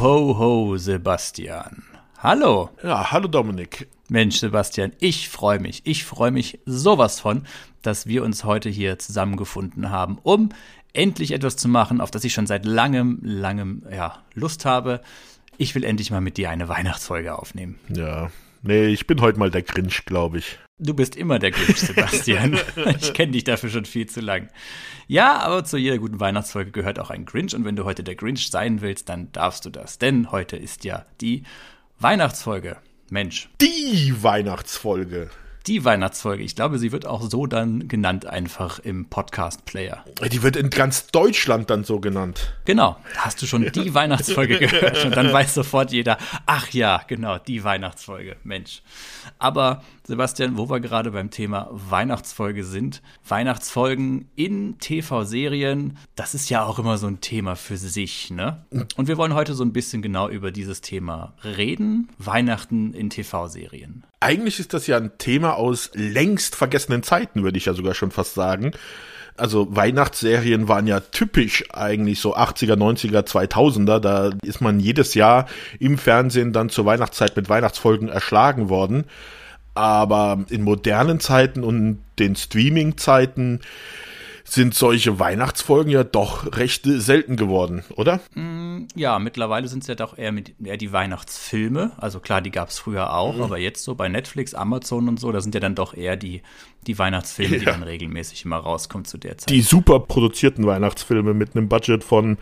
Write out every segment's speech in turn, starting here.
Ho, ho, Sebastian. Hallo. Ja, hallo Dominik. Mensch, Sebastian, ich freue mich. Ich freue mich sowas von, dass wir uns heute hier zusammengefunden haben, um endlich etwas zu machen, auf das ich schon seit langem, langem ja, Lust habe. Ich will endlich mal mit dir eine Weihnachtsfolge aufnehmen. Ja, nee, ich bin heute mal der Grinch, glaube ich. Du bist immer der Grinch, Sebastian. ich kenne dich dafür schon viel zu lang. Ja, aber zu jeder guten Weihnachtsfolge gehört auch ein Grinch. Und wenn du heute der Grinch sein willst, dann darfst du das. Denn heute ist ja die Weihnachtsfolge. Mensch. Die Weihnachtsfolge die Weihnachtsfolge. Ich glaube, sie wird auch so dann genannt einfach im Podcast-Player. Die wird in ganz Deutschland dann so genannt. Genau. Hast du schon die Weihnachtsfolge gehört und dann weiß sofort jeder, ach ja, genau, die Weihnachtsfolge. Mensch. Aber Sebastian, wo wir gerade beim Thema Weihnachtsfolge sind, Weihnachtsfolgen in TV-Serien, das ist ja auch immer so ein Thema für sich, ne? Und wir wollen heute so ein bisschen genau über dieses Thema reden. Weihnachten in TV-Serien. Eigentlich ist das ja ein Thema aus längst vergessenen Zeiten, würde ich ja sogar schon fast sagen. Also Weihnachtsserien waren ja typisch eigentlich so 80er, 90er, 2000er. Da ist man jedes Jahr im Fernsehen dann zur Weihnachtszeit mit Weihnachtsfolgen erschlagen worden. Aber in modernen Zeiten und den Streaming-Zeiten sind solche Weihnachtsfolgen ja doch recht selten geworden, oder? Mm, ja, mittlerweile sind es ja doch eher, mit, eher die Weihnachtsfilme. Also klar, die gab es früher auch, mhm. aber jetzt so bei Netflix, Amazon und so, da sind ja dann doch eher die, die Weihnachtsfilme, ja. die dann regelmäßig immer rauskommen zu der Zeit. Die super produzierten Weihnachtsfilme mit einem Budget von,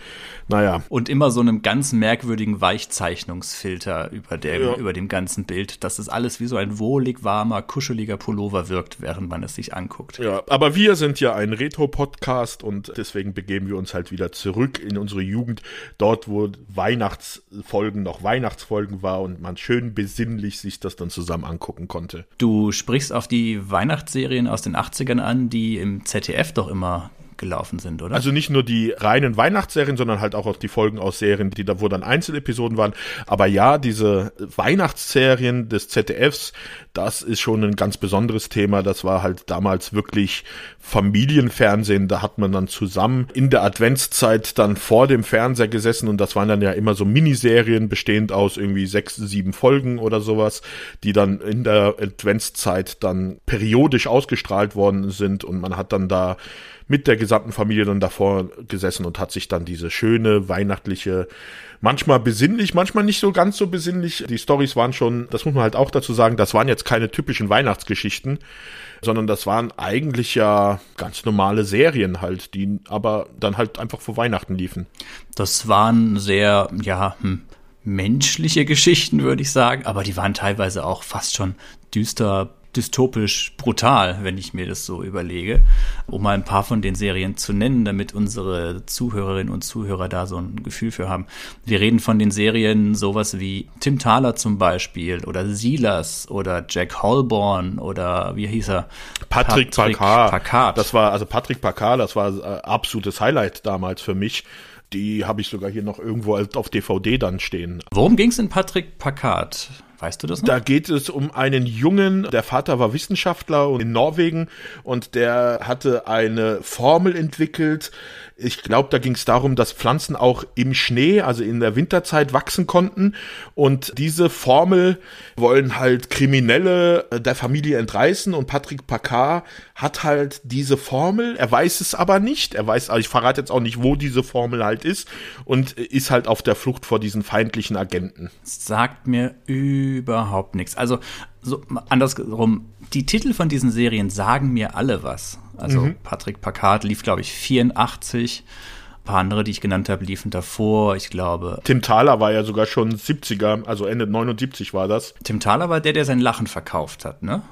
naja. Und immer so einem ganz merkwürdigen Weichzeichnungsfilter über, der, ja. über dem ganzen Bild, dass es alles wie so ein wohlig warmer, kuscheliger Pullover wirkt, während man es sich anguckt. Ja, aber wir sind ja ein Retro-Podcast und deswegen begeben wir uns halt wieder zurück in unsere Jugend, dort wo Weihnachtsfolgen noch Weihnachtsfolgen war und man schön besinnlich sich das dann zusammen angucken konnte. Du sprichst auf die Weihnachtsserie Serien aus den 80ern an, die im ZDF doch immer gelaufen sind, oder? Also nicht nur die reinen Weihnachtsserien, sondern halt auch die Folgen aus Serien, die da, wo dann Einzelepisoden waren. Aber ja, diese Weihnachtsserien des ZDFs, das ist schon ein ganz besonderes Thema. Das war halt damals wirklich Familienfernsehen. Da hat man dann zusammen in der Adventszeit dann vor dem Fernseher gesessen und das waren dann ja immer so Miniserien bestehend aus irgendwie sechs, sieben Folgen oder sowas, die dann in der Adventszeit dann periodisch ausgestrahlt worden sind und man hat dann da mit der gesamten Familie dann davor gesessen und hat sich dann diese schöne weihnachtliche, manchmal besinnlich, manchmal nicht so ganz so besinnlich. Die Stories waren schon, das muss man halt auch dazu sagen, das waren jetzt keine typischen Weihnachtsgeschichten, sondern das waren eigentlich ja ganz normale Serien halt, die aber dann halt einfach vor Weihnachten liefen. Das waren sehr, ja, hm, menschliche Geschichten, würde ich sagen, aber die waren teilweise auch fast schon düster dystopisch brutal, wenn ich mir das so überlege. Um mal ein paar von den Serien zu nennen, damit unsere Zuhörerinnen und Zuhörer da so ein Gefühl für haben. Wir reden von den Serien sowas wie Tim Thaler zum Beispiel oder Silas oder Jack Holborn oder wie hieß er? Patrick, Patrick Packard. Das war, also Patrick Packard, das war äh, absolutes Highlight damals für mich. Die habe ich sogar hier noch irgendwo auf DVD dann stehen. Worum ging es in Patrick Packard? Weißt du das noch? Da geht es um einen Jungen, der Vater war Wissenschaftler in Norwegen und der hatte eine Formel entwickelt. Ich glaube, da ging es darum, dass Pflanzen auch im Schnee, also in der Winterzeit, wachsen konnten. Und diese Formel wollen halt Kriminelle der Familie entreißen. Und Patrick Packard hat halt diese Formel. Er weiß es aber nicht. Er weiß, also ich verrate jetzt auch nicht, wo diese Formel halt ist. Und ist halt auf der Flucht vor diesen feindlichen Agenten. Sagt mir überhaupt nichts. Also so andersrum, die Titel von diesen Serien sagen mir alle was. Also mhm. Patrick Packard lief, glaube ich, 84. Ein paar andere, die ich genannt habe, liefen davor. Ich glaube. Tim Thaler war ja sogar schon 70er, also Ende 79 war das. Tim Thaler war der, der sein Lachen verkauft hat, ne?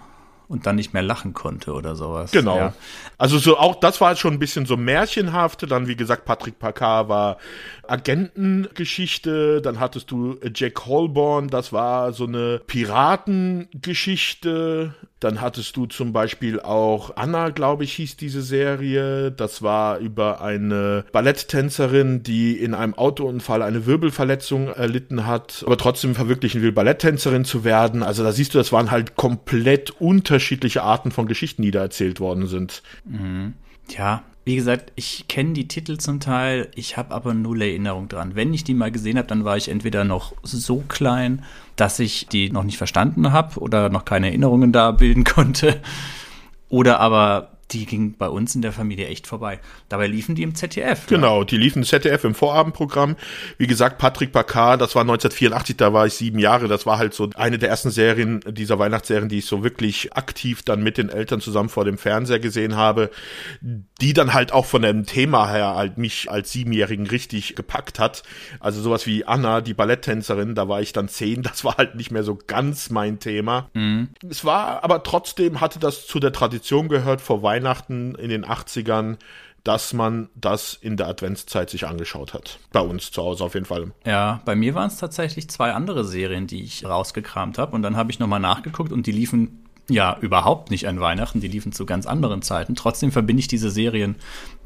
Und dann nicht mehr lachen konnte oder sowas. Genau. Ja. Also so auch das war schon ein bisschen so märchenhaft. Dann wie gesagt Patrick Packard war Agentengeschichte. Dann hattest du Jack Holborn, das war so eine Piratengeschichte. Dann hattest du zum Beispiel auch Anna, glaube ich, hieß diese Serie. Das war über eine Balletttänzerin, die in einem Autounfall eine Wirbelverletzung erlitten hat, aber trotzdem verwirklichen will, Balletttänzerin zu werden. Also da siehst du, das waren halt komplett unterschiedliche Arten von Geschichten, die da erzählt worden sind. Mhm. Ja, Wie gesagt, ich kenne die Titel zum Teil, ich habe aber null Erinnerung dran. Wenn ich die mal gesehen habe, dann war ich entweder noch so klein, dass ich die noch nicht verstanden habe oder noch keine Erinnerungen da bilden konnte. Oder aber die ging bei uns in der Familie echt vorbei. Dabei liefen die im ZDF. Genau, die liefen im ZDF im Vorabendprogramm. Wie gesagt, Patrick Bacard, das war 1984, da war ich sieben Jahre. Das war halt so eine der ersten Serien dieser Weihnachtsserien, die ich so wirklich aktiv dann mit den Eltern zusammen vor dem Fernseher gesehen habe, die dann halt auch von dem Thema her halt mich als Siebenjährigen richtig gepackt hat. Also sowas wie Anna, die Balletttänzerin, da war ich dann zehn, das war halt nicht mehr so ganz mein Thema. Mhm. Es war, aber trotzdem hatte das zu der Tradition gehört vor Weihnachten Weihnachten in den 80ern, dass man das in der Adventszeit sich angeschaut hat. Bei uns zu Hause auf jeden Fall. Ja, bei mir waren es tatsächlich zwei andere Serien, die ich rausgekramt habe. Und dann habe ich nochmal nachgeguckt und die liefen ja überhaupt nicht an Weihnachten, die liefen zu ganz anderen Zeiten. Trotzdem verbinde ich diese Serien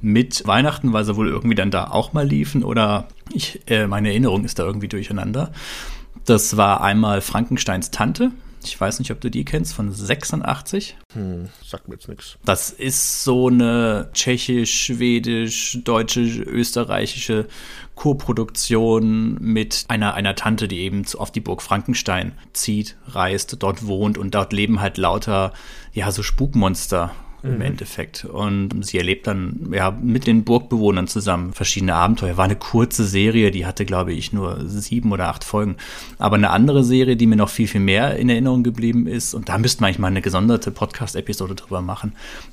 mit Weihnachten, weil sie wohl irgendwie dann da auch mal liefen oder ich, äh, meine Erinnerung ist da irgendwie durcheinander. Das war einmal Frankensteins Tante, ich weiß nicht, ob du die kennst, von 86. Hm, sagt mir jetzt nichts. Das ist so eine tschechisch, schwedisch, deutsche, österreichische Co-Produktion mit einer, einer Tante, die eben auf die Burg Frankenstein zieht, reist, dort wohnt und dort leben halt lauter, ja, so Spukmonster im mhm. Endeffekt. Und sie erlebt dann ja mit den Burgbewohnern zusammen verschiedene Abenteuer. War eine kurze Serie, die hatte, glaube ich, nur sieben oder acht Folgen. Aber eine andere Serie, die mir noch viel, viel mehr in Erinnerung geblieben ist, und da müsste man eigentlich mal eine gesonderte Podcast-Episode drüber machen,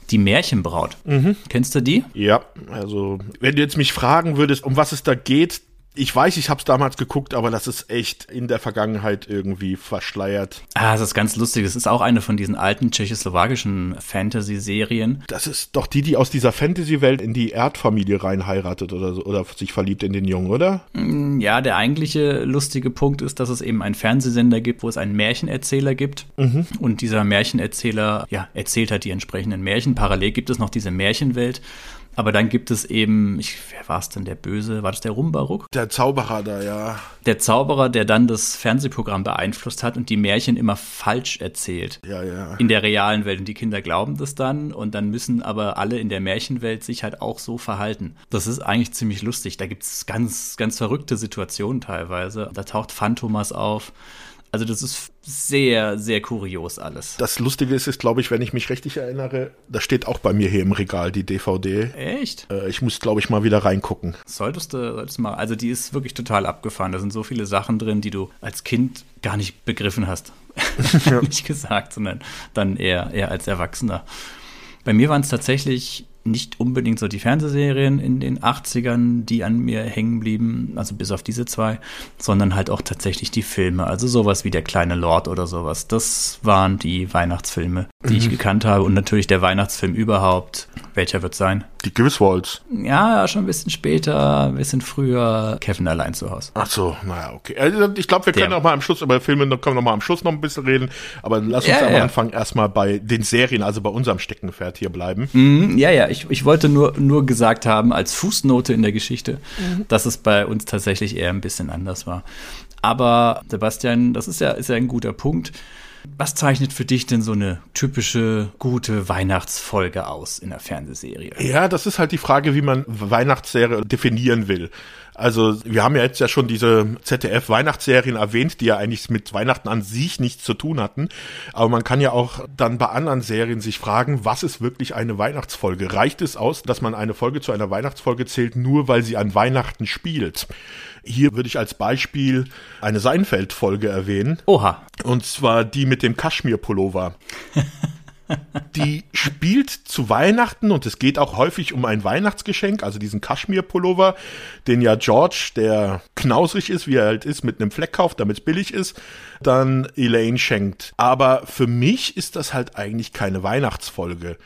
die Märchenbraut. Mhm. Kennst du die? Ja, also wenn du jetzt mich fragen würdest, um was es da geht, ich weiß, ich habe es damals geguckt, aber das ist echt in der Vergangenheit irgendwie verschleiert. Ah, das ist ganz lustig. Das ist auch eine von diesen alten tschechoslowakischen Fantasy-Serien. Das ist doch die, die aus dieser Fantasy-Welt in die Erdfamilie rein heiratet oder so, oder sich verliebt in den Jungen, oder? Mm, ja, der eigentliche lustige Punkt ist, dass es eben einen Fernsehsender gibt, wo es einen Märchenerzähler gibt. Mhm. Und dieser Märchenerzähler, ja, erzählt halt die entsprechenden Märchen. Parallel gibt es noch diese Märchenwelt. Aber dann gibt es eben, ich, wer war es denn, der Böse? War das der Rumbaruk? Der Zauberer da, ja. Der Zauberer, der dann das Fernsehprogramm beeinflusst hat und die Märchen immer falsch erzählt. Ja, ja. In der realen Welt. Und die Kinder glauben das dann und dann müssen aber alle in der Märchenwelt sich halt auch so verhalten. Das ist eigentlich ziemlich lustig. Da gibt es ganz, ganz verrückte Situationen teilweise. Da taucht Phantomas auf. Also das ist sehr, sehr kurios alles. Das Lustige ist, ist glaube ich, wenn ich mich richtig erinnere, da steht auch bei mir hier im Regal die DVD. Echt? Äh, ich muss, glaube ich, mal wieder reingucken. Solltest du, solltest mal. Also die ist wirklich total abgefahren. Da sind so viele Sachen drin, die du als Kind gar nicht begriffen hast. Ja. nicht gesagt, sondern dann eher, eher als Erwachsener. Bei mir waren es tatsächlich nicht unbedingt so die Fernsehserien in den 80ern, die an mir hängen blieben, also bis auf diese zwei, sondern halt auch tatsächlich die Filme, also sowas wie Der kleine Lord oder sowas. Das waren die Weihnachtsfilme, die mhm. ich gekannt habe und natürlich der Weihnachtsfilm überhaupt. Welcher wird sein? Die Griswolds. Ja, schon ein bisschen später, ein bisschen früher. Kevin allein zu Hause. Ach so, naja, okay. Also ich glaube, wir können auch mal am Schluss über Filme, können wir noch mal am Schluss noch ein bisschen reden. Aber lass uns ja, am ja. Anfang erstmal bei den Serien, also bei unserem Steckenpferd hier bleiben. Mhm, ja, ja, ich, ich wollte nur, nur gesagt haben, als Fußnote in der Geschichte, mhm. dass es bei uns tatsächlich eher ein bisschen anders war. Aber Sebastian, das ist ja, ist ja ein guter Punkt. Was zeichnet für dich denn so eine typische gute Weihnachtsfolge aus in der Fernsehserie? Ja, das ist halt die Frage, wie man Weihnachtsserie definieren will. Also wir haben ja jetzt ja schon diese ZDF-Weihnachtsserien erwähnt, die ja eigentlich mit Weihnachten an sich nichts zu tun hatten. Aber man kann ja auch dann bei anderen Serien sich fragen, was ist wirklich eine Weihnachtsfolge? Reicht es aus, dass man eine Folge zu einer Weihnachtsfolge zählt, nur weil sie an Weihnachten spielt? Hier würde ich als Beispiel eine Seinfeld-Folge erwähnen. Oha. Und zwar die mit dem Kaschmir-Pullover. die spielt zu Weihnachten und es geht auch häufig um ein Weihnachtsgeschenk, also diesen Kaschmir-Pullover, den ja George, der knausrig ist, wie er halt ist, mit einem Fleck kauft, damit es billig ist, dann Elaine schenkt. Aber für mich ist das halt eigentlich keine Weihnachtsfolge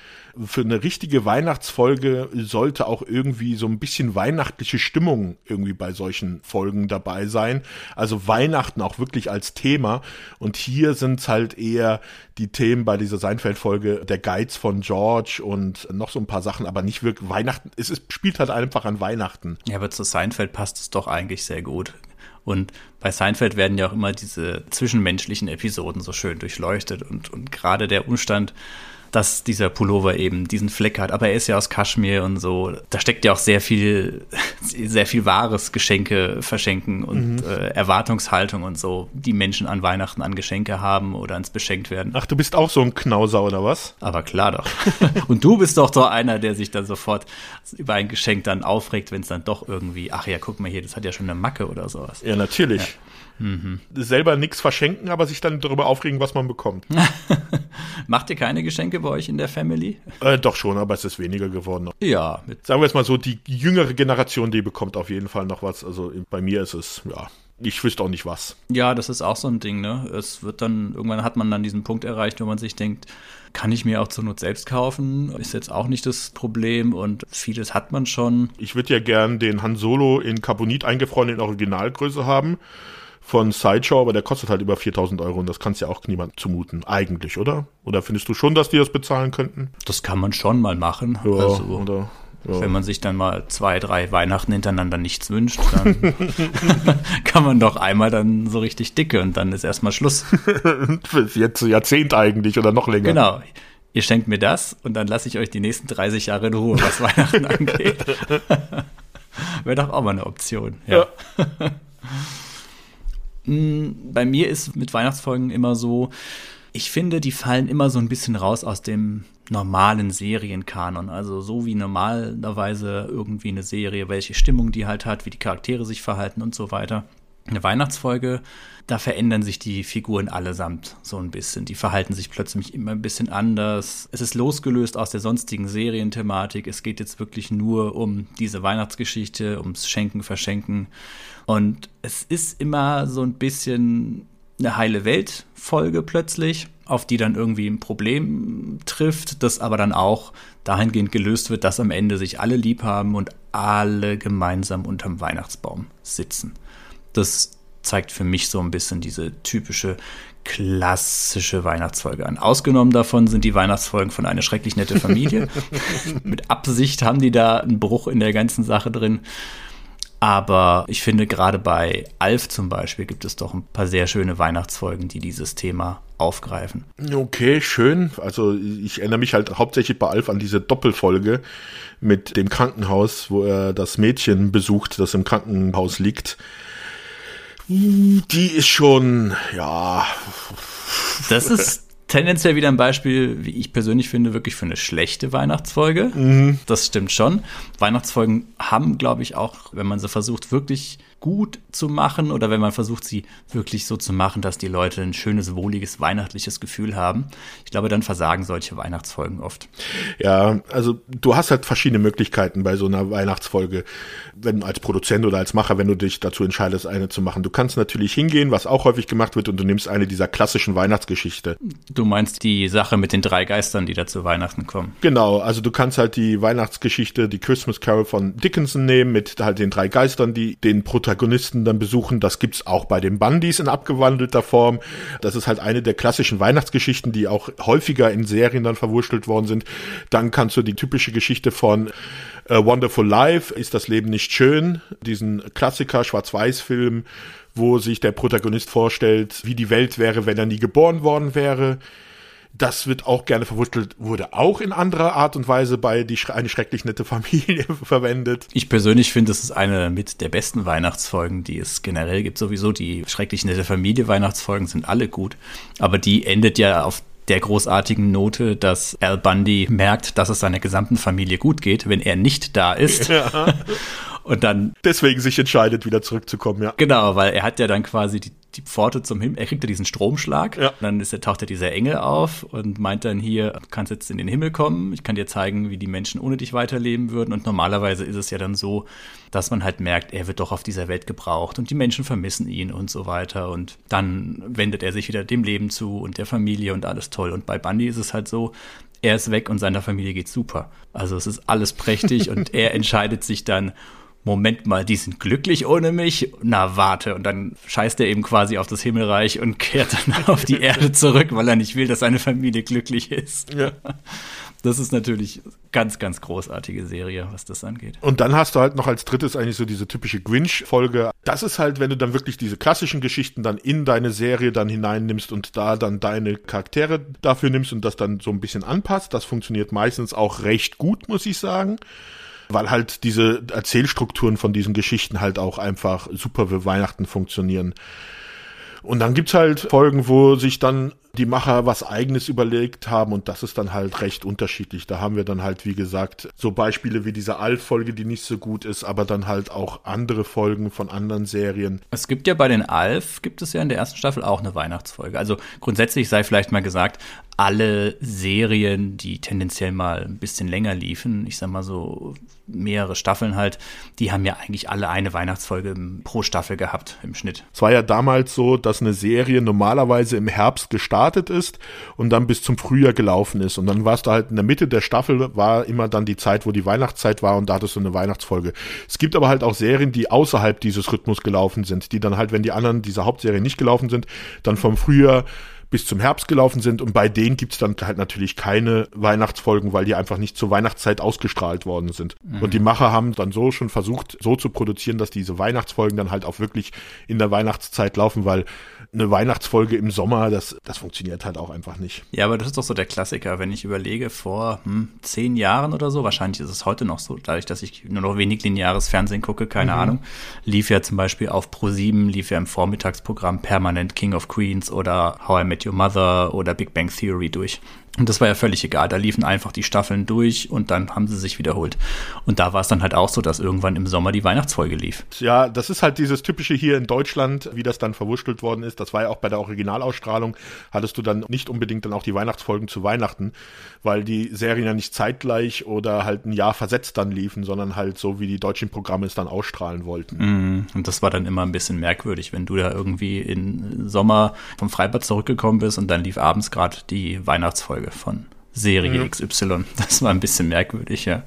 für eine richtige Weihnachtsfolge sollte auch irgendwie so ein bisschen weihnachtliche Stimmung irgendwie bei solchen Folgen dabei sein. Also Weihnachten auch wirklich als Thema. Und hier sind es halt eher die Themen bei dieser Seinfeld-Folge, der Geiz von George und noch so ein paar Sachen, aber nicht wirklich Weihnachten. Es ist, spielt halt einfach an Weihnachten. Ja, aber zu Seinfeld passt es doch eigentlich sehr gut. Und bei Seinfeld werden ja auch immer diese zwischenmenschlichen Episoden so schön durchleuchtet und, und gerade der Umstand, dass dieser Pullover eben diesen Fleck hat. Aber er ist ja aus Kaschmir und so. Da steckt ja auch sehr viel, sehr viel wahres Geschenke verschenken und mhm. äh, Erwartungshaltung und so, die Menschen an Weihnachten an Geschenke haben oder ans Beschenkt werden. Ach, du bist auch so ein Knauser oder was? Aber klar doch. und du bist doch so einer, der sich dann sofort über ein Geschenk dann aufregt, wenn es dann doch irgendwie, ach ja, guck mal hier, das hat ja schon eine Macke oder sowas. Ja, natürlich. Ja. Mhm. Selber nichts verschenken, aber sich dann darüber aufregen, was man bekommt. Macht ihr keine Geschenke bei euch in der Family? Äh, doch schon, aber es ist weniger geworden. Ja. Sagen wir es mal so, die jüngere Generation, die bekommt auf jeden Fall noch was. Also bei mir ist es, ja, ich wüsste auch nicht was. Ja, das ist auch so ein Ding, ne? Es wird dann, irgendwann hat man dann diesen Punkt erreicht, wo man sich denkt, kann ich mir auch zur Not selbst kaufen, ist jetzt auch nicht das Problem und vieles hat man schon. Ich würde ja gern den Han Solo in Carbonit eingefroren in Originalgröße haben von Sideshow, aber der kostet halt über 4000 Euro und das kannst ja auch niemand zumuten, eigentlich, oder? Oder findest du schon, dass die das bezahlen könnten? Das kann man schon mal machen. Ja, also, oder, ja. Wenn man sich dann mal zwei, drei Weihnachten hintereinander nichts wünscht, dann kann man doch einmal dann so richtig dicke und dann ist erstmal Schluss. Jetzt Jahrzehnt eigentlich oder noch länger. Genau. Ihr schenkt mir das und dann lasse ich euch die nächsten 30 Jahre in Ruhe, was Weihnachten angeht. Wäre doch auch mal eine Option. ja. ja. Hm, bei mir ist mit Weihnachtsfolgen immer so, ich finde, die fallen immer so ein bisschen raus aus dem normalen Serienkanon. Also so wie normalerweise irgendwie eine Serie, welche Stimmung die halt hat, wie die Charaktere sich verhalten und so weiter. Eine Weihnachtsfolge, da verändern sich die Figuren allesamt so ein bisschen. Die verhalten sich plötzlich immer ein bisschen anders. Es ist losgelöst aus der sonstigen Serienthematik. Es geht jetzt wirklich nur um diese Weihnachtsgeschichte, ums Schenken, Verschenken. Und es ist immer so ein bisschen eine heile Welt-Folge plötzlich, auf die dann irgendwie ein Problem trifft, das aber dann auch dahingehend gelöst wird, dass am Ende sich alle lieb haben und alle gemeinsam unterm Weihnachtsbaum sitzen. Das zeigt für mich so ein bisschen diese typische klassische Weihnachtsfolge an. Ausgenommen davon sind die Weihnachtsfolgen von eine schrecklich nette Familie. Mit Absicht haben die da einen Bruch in der ganzen Sache drin. Aber ich finde, gerade bei Alf zum Beispiel gibt es doch ein paar sehr schöne Weihnachtsfolgen, die dieses Thema aufgreifen. Okay, schön. Also ich erinnere mich halt hauptsächlich bei Alf an diese Doppelfolge mit dem Krankenhaus, wo er das Mädchen besucht, das im Krankenhaus liegt. Die ist schon, ja. Das ist tendenziell wieder ein Beispiel, wie ich persönlich finde, wirklich für eine schlechte Weihnachtsfolge. Mhm. Das stimmt schon. Weihnachtsfolgen haben, glaube ich, auch, wenn man sie versucht, wirklich gut zu machen oder wenn man versucht, sie wirklich so zu machen, dass die Leute ein schönes, wohliges, weihnachtliches Gefühl haben. Ich glaube, dann versagen solche Weihnachtsfolgen oft. Ja, also du hast halt verschiedene Möglichkeiten bei so einer Weihnachtsfolge, wenn als Produzent oder als Macher, wenn du dich dazu entscheidest, eine zu machen. Du kannst natürlich hingehen, was auch häufig gemacht wird, und du nimmst eine dieser klassischen Weihnachtsgeschichte. Du meinst die Sache mit den drei Geistern, die da zu Weihnachten kommen. Genau, also du kannst halt die Weihnachtsgeschichte, die Christmas Carol von Dickinson nehmen, mit halt den drei Geistern, die den Protagonisten Protagonisten dann besuchen. Das gibt's auch bei den Bundys in abgewandelter Form. Das ist halt eine der klassischen Weihnachtsgeschichten, die auch häufiger in Serien dann verwurschtelt worden sind. Dann kannst du die typische Geschichte von uh, Wonderful Life, ist das Leben nicht schön? Diesen Klassiker, Schwarz-Weiß-Film, wo sich der Protagonist vorstellt, wie die Welt wäre, wenn er nie geboren worden wäre. Das wird auch gerne verwurzelt, wurde auch in anderer Art und Weise bei die, eine schrecklich nette Familie verwendet. Ich persönlich finde, es ist eine mit der besten Weihnachtsfolgen, die es generell gibt. Sowieso die schrecklich nette Familie Weihnachtsfolgen sind alle gut. Aber die endet ja auf der großartigen Note, dass Al Bundy merkt, dass es seiner gesamten Familie gut geht, wenn er nicht da ist. Ja. Und dann. Deswegen sich entscheidet, wieder zurückzukommen, ja. Genau, weil er hat ja dann quasi die, die Pforte zum Himmel, er kriegt ja diesen Stromschlag. Ja. dann ist, er, taucht er dieser Engel auf und meint dann hier, du kannst jetzt in den Himmel kommen, ich kann dir zeigen, wie die Menschen ohne dich weiterleben würden. Und normalerweise ist es ja dann so, dass man halt merkt, er wird doch auf dieser Welt gebraucht und die Menschen vermissen ihn und so weiter. Und dann wendet er sich wieder dem Leben zu und der Familie und alles toll. Und bei Bundy ist es halt so, er ist weg und seiner Familie geht's super. Also es ist alles prächtig und er entscheidet sich dann, Moment mal, die sind glücklich ohne mich? Na, warte. Und dann scheißt er eben quasi auf das Himmelreich und kehrt dann auf die Erde zurück, weil er nicht will, dass seine Familie glücklich ist. Ja. Das ist natürlich ganz, ganz großartige Serie, was das angeht. Und dann hast du halt noch als drittes eigentlich so diese typische Grinch-Folge. Das ist halt, wenn du dann wirklich diese klassischen Geschichten dann in deine Serie dann hineinnimmst und da dann deine Charaktere dafür nimmst und das dann so ein bisschen anpasst. Das funktioniert meistens auch recht gut, muss ich sagen weil halt diese Erzählstrukturen von diesen Geschichten halt auch einfach super für Weihnachten funktionieren. Und dann gibt's halt Folgen, wo sich dann die Macher was eigenes überlegt haben und das ist dann halt recht unterschiedlich. Da haben wir dann halt, wie gesagt, so Beispiele wie diese Alf-Folge, die nicht so gut ist, aber dann halt auch andere Folgen von anderen Serien. Es gibt ja bei den Alf, gibt es ja in der ersten Staffel auch eine Weihnachtsfolge. Also grundsätzlich sei vielleicht mal gesagt, alle Serien, die tendenziell mal ein bisschen länger liefen, ich sag mal so mehrere Staffeln halt, die haben ja eigentlich alle eine Weihnachtsfolge pro Staffel gehabt im Schnitt. Es war ja damals so, dass eine Serie normalerweise im Herbst gestartet ist und dann bis zum Frühjahr gelaufen ist. Und dann warst du halt in der Mitte der Staffel, war immer dann die Zeit, wo die Weihnachtszeit war und da hattest du eine Weihnachtsfolge. Es gibt aber halt auch Serien, die außerhalb dieses Rhythmus gelaufen sind, die dann halt, wenn die anderen dieser Hauptserie nicht gelaufen sind, dann vom Frühjahr bis zum Herbst gelaufen sind und bei denen gibt's dann halt natürlich keine Weihnachtsfolgen, weil die einfach nicht zur Weihnachtszeit ausgestrahlt worden sind. Mhm. Und die Macher haben dann so schon versucht, so zu produzieren, dass diese Weihnachtsfolgen dann halt auch wirklich in der Weihnachtszeit laufen, weil eine Weihnachtsfolge im Sommer, das, das funktioniert halt auch einfach nicht. Ja, aber das ist doch so der Klassiker, wenn ich überlege, vor hm, zehn Jahren oder so, wahrscheinlich ist es heute noch so, dadurch, dass ich nur noch wenig lineares Fernsehen gucke, keine mhm. Ahnung, lief ja zum Beispiel auf Pro7, lief ja im Vormittagsprogramm permanent King of Queens oder How I Met Your Mother oder Big Bang Theory durch. Und das war ja völlig egal. Da liefen einfach die Staffeln durch und dann haben sie sich wiederholt. Und da war es dann halt auch so, dass irgendwann im Sommer die Weihnachtsfolge lief. Ja, das ist halt dieses typische hier in Deutschland, wie das dann verwurschtelt worden ist. Das war ja auch bei der Originalausstrahlung, hattest du dann nicht unbedingt dann auch die Weihnachtsfolgen zu Weihnachten, weil die Serien ja nicht zeitgleich oder halt ein Jahr versetzt dann liefen, sondern halt so, wie die deutschen Programme es dann ausstrahlen wollten. Mm, und das war dann immer ein bisschen merkwürdig, wenn du da irgendwie im Sommer vom Freibad zurückgekommen bist und dann lief abends gerade die Weihnachtsfolge Folge von Serie mhm. XY. Das war ein bisschen merkwürdig, ja.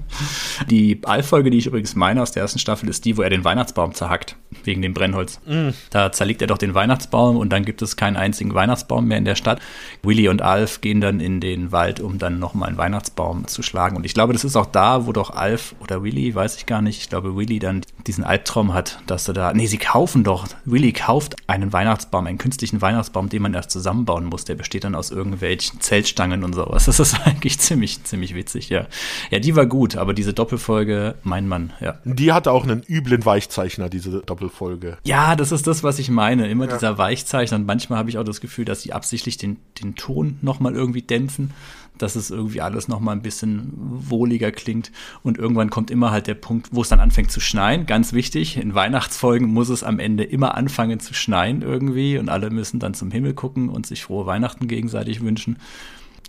die Allfolge, die ich übrigens meine aus der ersten Staffel, ist die, wo er den Weihnachtsbaum zerhackt, wegen dem Brennholz. Mhm. Da zerlegt er doch den Weihnachtsbaum und dann gibt es keinen einzigen Weihnachtsbaum mehr in der Stadt. Willy und Alf gehen dann in den Wald, um dann nochmal einen Weihnachtsbaum zu schlagen. Und ich glaube, das ist auch da, wo doch Alf oder Willy, weiß ich gar nicht, ich glaube, Willy dann diesen Albtraum hat, dass er da, nee, sie kaufen doch, Willy kauft einen Weihnachtsbaum, einen künstlichen Weihnachtsbaum, den man erst zusammenbauen muss. Der besteht dann aus irgendwelchen Zeltstangen und und sowas. Das ist eigentlich ziemlich, ziemlich witzig, ja. Ja, die war gut, aber diese Doppelfolge, mein Mann, ja. Die hatte auch einen üblen Weichzeichner, diese Doppelfolge. Ja, das ist das, was ich meine. Immer ja. dieser Weichzeichner. Und manchmal habe ich auch das Gefühl, dass sie absichtlich den, den Ton nochmal irgendwie dämpfen dass es irgendwie alles nochmal ein bisschen wohliger klingt. Und irgendwann kommt immer halt der Punkt, wo es dann anfängt zu schneien. Ganz wichtig, in Weihnachtsfolgen muss es am Ende immer anfangen zu schneien irgendwie und alle müssen dann zum Himmel gucken und sich frohe Weihnachten gegenseitig wünschen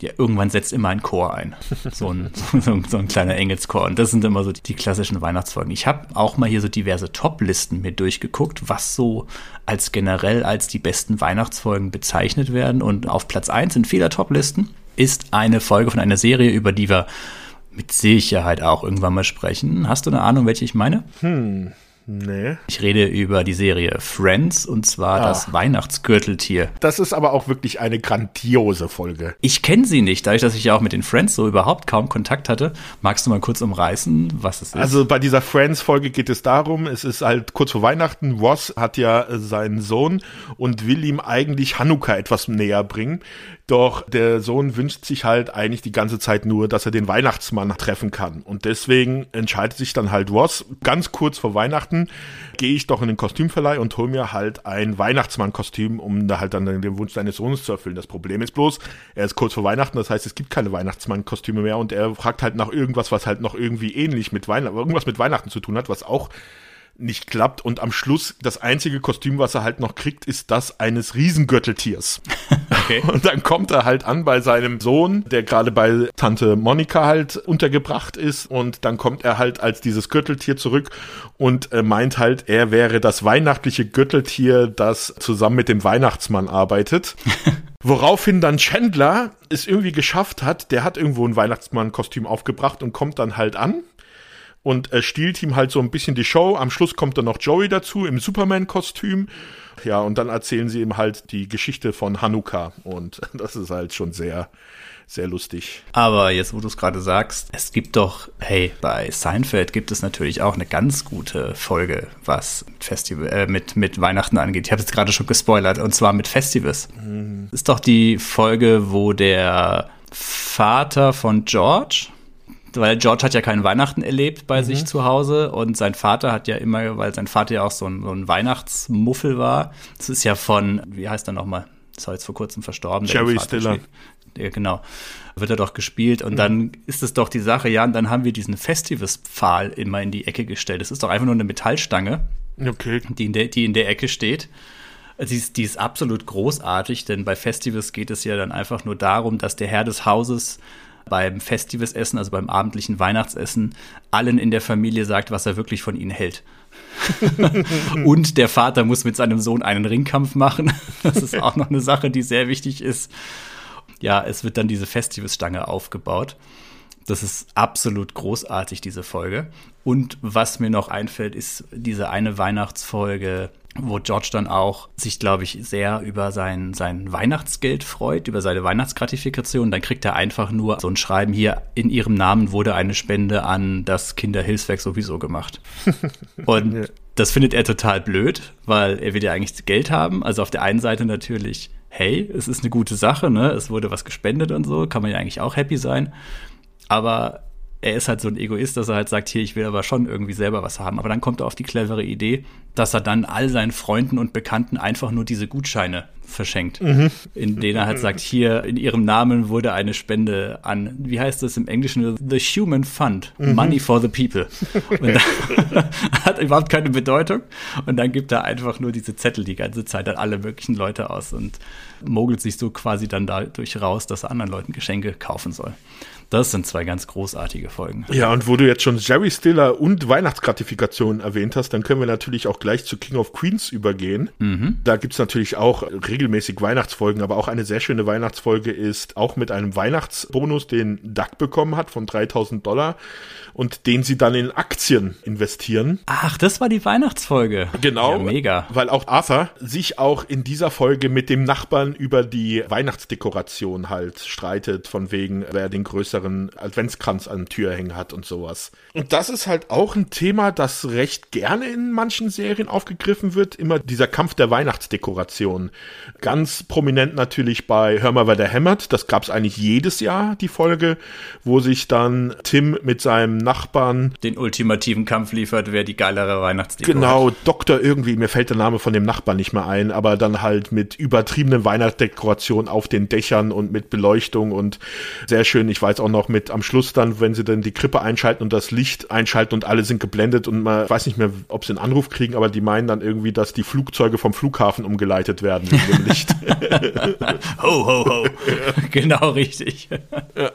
ja, irgendwann setzt immer ein Chor ein. So ein, so, so ein kleiner Engelschor. Und das sind immer so die, die klassischen Weihnachtsfolgen. Ich habe auch mal hier so diverse Top-Listen mir durchgeguckt, was so als generell als die besten Weihnachtsfolgen bezeichnet werden. Und auf Platz 1 in vieler Top-Listen ist eine Folge von einer Serie, über die wir mit Sicherheit auch irgendwann mal sprechen. Hast du eine Ahnung, welche ich meine? Hm. Nee. Ich rede über die Serie Friends und zwar ah. das Weihnachtsgürteltier. Das ist aber auch wirklich eine grandiose Folge. Ich kenne sie nicht, dadurch, dass ich ja auch mit den Friends so überhaupt kaum Kontakt hatte. Magst du mal kurz umreißen, was es ist? Also bei dieser Friends-Folge geht es darum, es ist halt kurz vor Weihnachten. Ross hat ja seinen Sohn und will ihm eigentlich Hanukkah etwas näher bringen. Doch der Sohn wünscht sich halt eigentlich die ganze Zeit nur, dass er den Weihnachtsmann treffen kann. Und deswegen entscheidet sich dann halt Ross, ganz kurz vor Weihnachten, gehe ich doch in den Kostümverleih und hole mir halt ein Weihnachtsmann-Kostüm, um da halt dann den Wunsch seines Sohnes zu erfüllen. Das Problem ist bloß, er ist kurz vor Weihnachten, das heißt, es gibt keine Weihnachtsmann-Kostüme mehr und er fragt halt nach irgendwas, was halt noch irgendwie ähnlich mit Weihnachten, irgendwas mit Weihnachten zu tun hat, was auch nicht klappt und am Schluss das einzige Kostüm, was er halt noch kriegt, ist das eines Riesengürteltiers. Okay. Und dann kommt er halt an bei seinem Sohn, der gerade bei Tante Monika halt untergebracht ist und dann kommt er halt als dieses Gürteltier zurück und äh, meint halt, er wäre das weihnachtliche Gürteltier, das zusammen mit dem Weihnachtsmann arbeitet. Woraufhin dann Chandler es irgendwie geschafft hat, der hat irgendwo ein Weihnachtsmann-Kostüm aufgebracht und kommt dann halt an und er stiehlt ihm halt so ein bisschen die Show. Am Schluss kommt dann noch Joey dazu im Superman-Kostüm. Ja, und dann erzählen sie ihm halt die Geschichte von Hanukkah und das ist halt schon sehr, sehr lustig. Aber jetzt, wo du es gerade sagst, es gibt doch, hey, bei Seinfeld gibt es natürlich auch eine ganz gute Folge, was Festival, äh, mit, mit Weihnachten angeht. Ich habe es gerade schon gespoilert, und zwar mit Festivals. Mhm. Ist doch die Folge, wo der Vater von George, weil George hat ja keinen Weihnachten erlebt bei mhm. sich zu Hause und sein Vater hat ja immer, weil sein Vater ja auch so ein, so ein Weihnachtsmuffel war. Das ist ja von, wie heißt er nochmal? Das war jetzt vor kurzem verstorben. Jerry Stiller. Ja, genau. Wird er doch gespielt und mhm. dann ist es doch die Sache, ja, und dann haben wir diesen Festivus-Pfahl immer in die Ecke gestellt. Das ist doch einfach nur eine Metallstange, okay. die, in der, die in der Ecke steht. Die ist, die ist absolut großartig, denn bei Festivals geht es ja dann einfach nur darum, dass der Herr des Hauses beim Festivalsessen, also beim abendlichen Weihnachtsessen, allen in der Familie sagt, was er wirklich von ihnen hält. und der Vater muss mit seinem Sohn einen Ringkampf machen. Das ist auch noch eine Sache, die sehr wichtig ist. Ja, es wird dann diese Festivalstange aufgebaut. Das ist absolut großartig, diese Folge. Und was mir noch einfällt, ist diese eine Weihnachtsfolge, wo George dann auch sich, glaube ich, sehr über sein, sein Weihnachtsgeld freut, über seine Weihnachtsgratifikation. Dann kriegt er einfach nur so ein Schreiben hier, in ihrem Namen wurde eine Spende an das Kinderhilfswerk sowieso gemacht. Und ja. das findet er total blöd, weil er will ja eigentlich Geld haben. Also auf der einen Seite natürlich, hey, es ist eine gute Sache, ne? Es wurde was gespendet und so, kann man ja eigentlich auch happy sein. Aber er ist halt so ein Egoist, dass er halt sagt, hier, ich will aber schon irgendwie selber was haben. Aber dann kommt er auf die clevere Idee, dass er dann all seinen Freunden und Bekannten einfach nur diese Gutscheine verschenkt, mhm. in denen er halt sagt, hier, in ihrem Namen wurde eine Spende an, wie heißt das im Englischen, The Human Fund, mhm. Money for the People. Und hat überhaupt keine Bedeutung. Und dann gibt er einfach nur diese Zettel die ganze Zeit an alle möglichen Leute aus und mogelt sich so quasi dann dadurch raus, dass er anderen Leuten Geschenke kaufen soll. Das sind zwei ganz großartige Folgen. Ja, und wo du jetzt schon Jerry Stiller und Weihnachtsgratifikationen erwähnt hast, dann können wir natürlich auch gleich zu King of Queens übergehen. Mhm. Da gibt's natürlich auch regelmäßig Weihnachtsfolgen, aber auch eine sehr schöne Weihnachtsfolge ist auch mit einem Weihnachtsbonus, den Duck bekommen hat von 3000 Dollar und den sie dann in Aktien investieren. Ach, das war die Weihnachtsfolge. Genau. Ja, mega. Weil auch Arthur sich auch in dieser Folge mit dem Nachbarn über die Weihnachtsdekoration halt streitet, von wegen, wer den größeren Adventskranz an der Tür hängen hat und sowas. Und das ist halt auch ein Thema, das recht gerne in manchen Serien aufgegriffen wird. Immer dieser Kampf der Weihnachtsdekoration. Ganz prominent natürlich bei Hör mal, wer der hämmert. Das gab's eigentlich jedes Jahr, die Folge, wo sich dann Tim mit seinem Nachbarn den ultimativen Kampf liefert, wer die geilere Weihnachtsdeko Genau, hat. Doktor irgendwie, mir fällt der Name von dem Nachbarn nicht mehr ein, aber dann halt mit übertriebenen Weihnachtsdekorationen auf den Dächern und mit Beleuchtung und sehr schön, ich weiß auch noch mit am Schluss dann, wenn sie dann die Krippe einschalten und das Licht einschalten und alle sind geblendet und man weiß nicht mehr, ob sie einen Anruf kriegen, aber die meinen dann irgendwie, dass die Flugzeuge vom Flughafen umgeleitet werden wegen dem Licht. ho, ho, ho. genau richtig. Ja.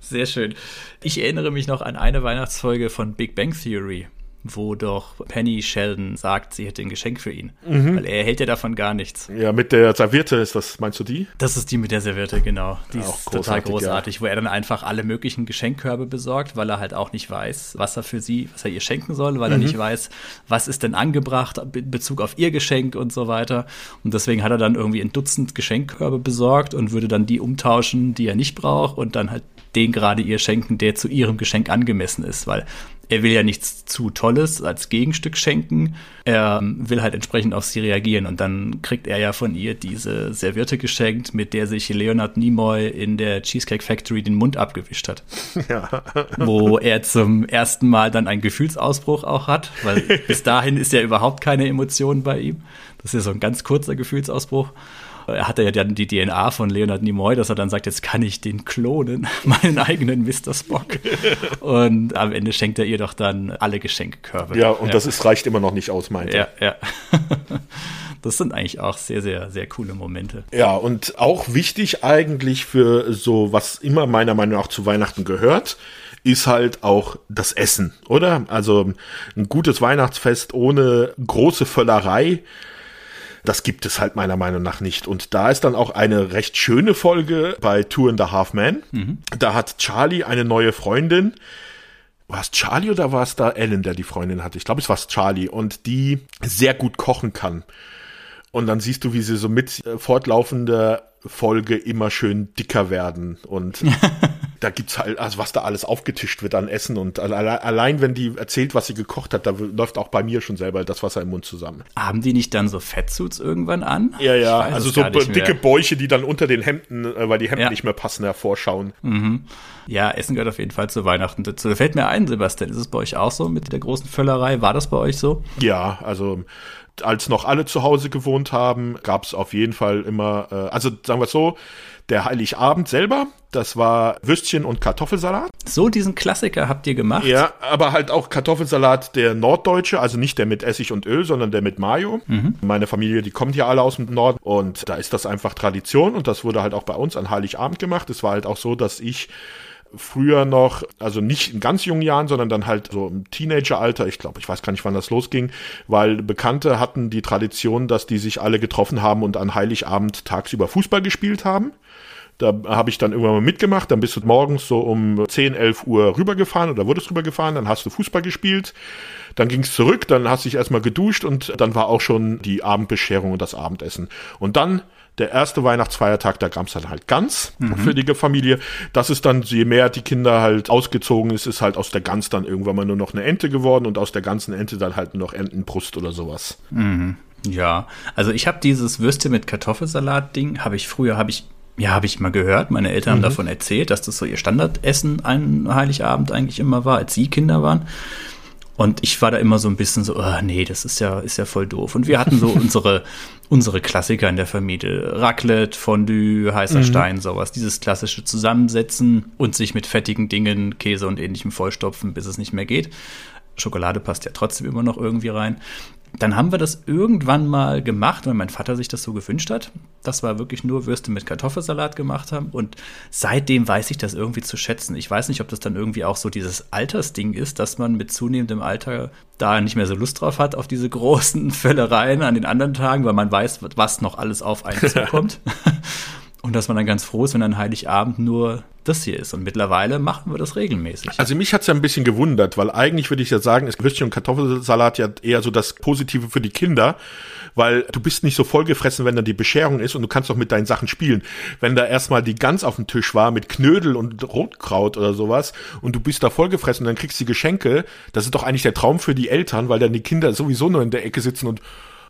Sehr schön. Ich erinnere mich noch an eine Weihnachtsfolge von Big Bang Theory wo doch Penny Sheldon sagt, sie hätte ein Geschenk für ihn. Mhm. Weil er hält ja davon gar nichts. Ja, mit der Serviette ist das, meinst du die? Das ist die mit der Serviette, genau. Die auch ist total großartig, ja. wo er dann einfach alle möglichen Geschenkkörbe besorgt, weil er halt auch nicht weiß, was er für sie, was er ihr schenken soll, weil mhm. er nicht weiß, was ist denn angebracht in Bezug auf ihr Geschenk und so weiter. Und deswegen hat er dann irgendwie ein Dutzend Geschenkkörbe besorgt und würde dann die umtauschen, die er nicht braucht und dann halt den gerade ihr schenken, der zu ihrem Geschenk angemessen ist, weil er will ja nichts zu Tolles als Gegenstück schenken. Er will halt entsprechend auf sie reagieren. Und dann kriegt er ja von ihr diese Serviette geschenkt, mit der sich Leonard Nimoy in der Cheesecake Factory den Mund abgewischt hat. Ja. Wo er zum ersten Mal dann einen Gefühlsausbruch auch hat, weil bis dahin ist ja überhaupt keine Emotion bei ihm. Das ist ja so ein ganz kurzer Gefühlsausbruch er hatte ja dann die DNA von Leonard Nimoy, dass er dann sagt, jetzt kann ich den klonen, meinen eigenen Mr. Spock. Und am Ende schenkt er ihr doch dann alle Geschenkkörbe. Ja, und ja. das ist, reicht immer noch nicht aus, meinte er. Ja, ja. Das sind eigentlich auch sehr, sehr, sehr coole Momente. Ja, und auch wichtig eigentlich für so, was immer meiner Meinung nach zu Weihnachten gehört, ist halt auch das Essen, oder? Also ein gutes Weihnachtsfest ohne große Völlerei das gibt es halt meiner Meinung nach nicht. Und da ist dann auch eine recht schöne Folge bei Two and a Half Men. Mhm. Da hat Charlie eine neue Freundin. war es Charlie oder war es da Ellen, der die Freundin hatte? Ich glaube, es war Charlie und die sehr gut kochen kann. Und dann siehst du, wie sie so mit äh, fortlaufender Folge immer schön dicker werden. Und da gibt's halt, also was da alles aufgetischt wird an Essen. Und allein, wenn die erzählt, was sie gekocht hat, da läuft auch bei mir schon selber das Wasser im Mund zusammen. Haben die nicht dann so Fettsuits irgendwann an? Ja, ja, also so dicke Bäuche, die dann unter den Hemden, äh, weil die Hemden ja. nicht mehr passen, hervorschauen. Mhm. Ja, Essen gehört auf jeden Fall zu Weihnachten dazu. Da fällt mir ein, Sebastian, ist es bei euch auch so mit der großen Völlerei? War das bei euch so? Ja, also als noch alle zu Hause gewohnt haben, gab es auf jeden Fall immer, äh, also sagen wir es so, der Heiligabend selber, das war Würstchen und Kartoffelsalat. So diesen Klassiker habt ihr gemacht? Ja, aber halt auch Kartoffelsalat der Norddeutsche, also nicht der mit Essig und Öl, sondern der mit Mayo. Mhm. Meine Familie, die kommt ja alle aus dem Norden und da ist das einfach Tradition und das wurde halt auch bei uns an Heiligabend gemacht. Es war halt auch so, dass ich früher noch, also nicht in ganz jungen Jahren, sondern dann halt so im Teenageralter, ich glaube, ich weiß gar nicht, wann das losging, weil Bekannte hatten die Tradition, dass die sich alle getroffen haben und an Heiligabend tagsüber Fußball gespielt haben. Da habe ich dann irgendwann mal mitgemacht. Dann bist du morgens so um 10, 11 Uhr rübergefahren oder wurdest rübergefahren. Dann hast du Fußball gespielt. Dann ging es zurück. Dann hast du dich erstmal geduscht und dann war auch schon die Abendbescherung und das Abendessen. Und dann der erste Weihnachtsfeiertag, da gab's dann halt Gans mhm. für die Familie. Das ist dann, je mehr die Kinder halt ausgezogen ist, ist halt aus der Gans dann irgendwann mal nur noch eine Ente geworden und aus der ganzen Ente dann halt nur noch Entenbrust oder sowas. Mhm. Ja, also ich habe dieses Würste mit Kartoffelsalat-Ding, habe ich früher, habe ich ja, habe ich mal gehört. Meine Eltern mhm. haben davon erzählt, dass das so ihr Standardessen ein Heiligabend eigentlich immer war, als sie Kinder waren. Und ich war da immer so ein bisschen so, oh, nee, das ist ja, ist ja voll doof. Und wir hatten so unsere, unsere Klassiker in der Familie. Raclette, Fondue, heißer mhm. Stein, sowas. Dieses klassische Zusammensetzen und sich mit fettigen Dingen, Käse und ähnlichem vollstopfen, bis es nicht mehr geht. Schokolade passt ja trotzdem immer noch irgendwie rein dann haben wir das irgendwann mal gemacht, weil mein Vater sich das so gewünscht hat. Das war wirklich nur Würste mit Kartoffelsalat gemacht haben. Und seitdem weiß ich das irgendwie zu schätzen. Ich weiß nicht, ob das dann irgendwie auch so dieses Altersding ist, dass man mit zunehmendem Alter da nicht mehr so Lust drauf hat, auf diese großen Fällereien an den anderen Tagen, weil man weiß, was noch alles auf einen zukommt. Und dass man dann ganz froh ist, wenn ein Heiligabend nur das hier ist. Und mittlerweile machen wir das regelmäßig. Also mich hat's ja ein bisschen gewundert, weil eigentlich würde ich ja sagen, ist Würstchen und Kartoffelsalat ja eher so das Positive für die Kinder, weil du bist nicht so vollgefressen, wenn dann die Bescherung ist und du kannst auch mit deinen Sachen spielen. Wenn da erstmal die Gans auf dem Tisch war mit Knödel und Rotkraut oder sowas und du bist da vollgefressen und dann kriegst du die Geschenke, das ist doch eigentlich der Traum für die Eltern, weil dann die Kinder sowieso nur in der Ecke sitzen und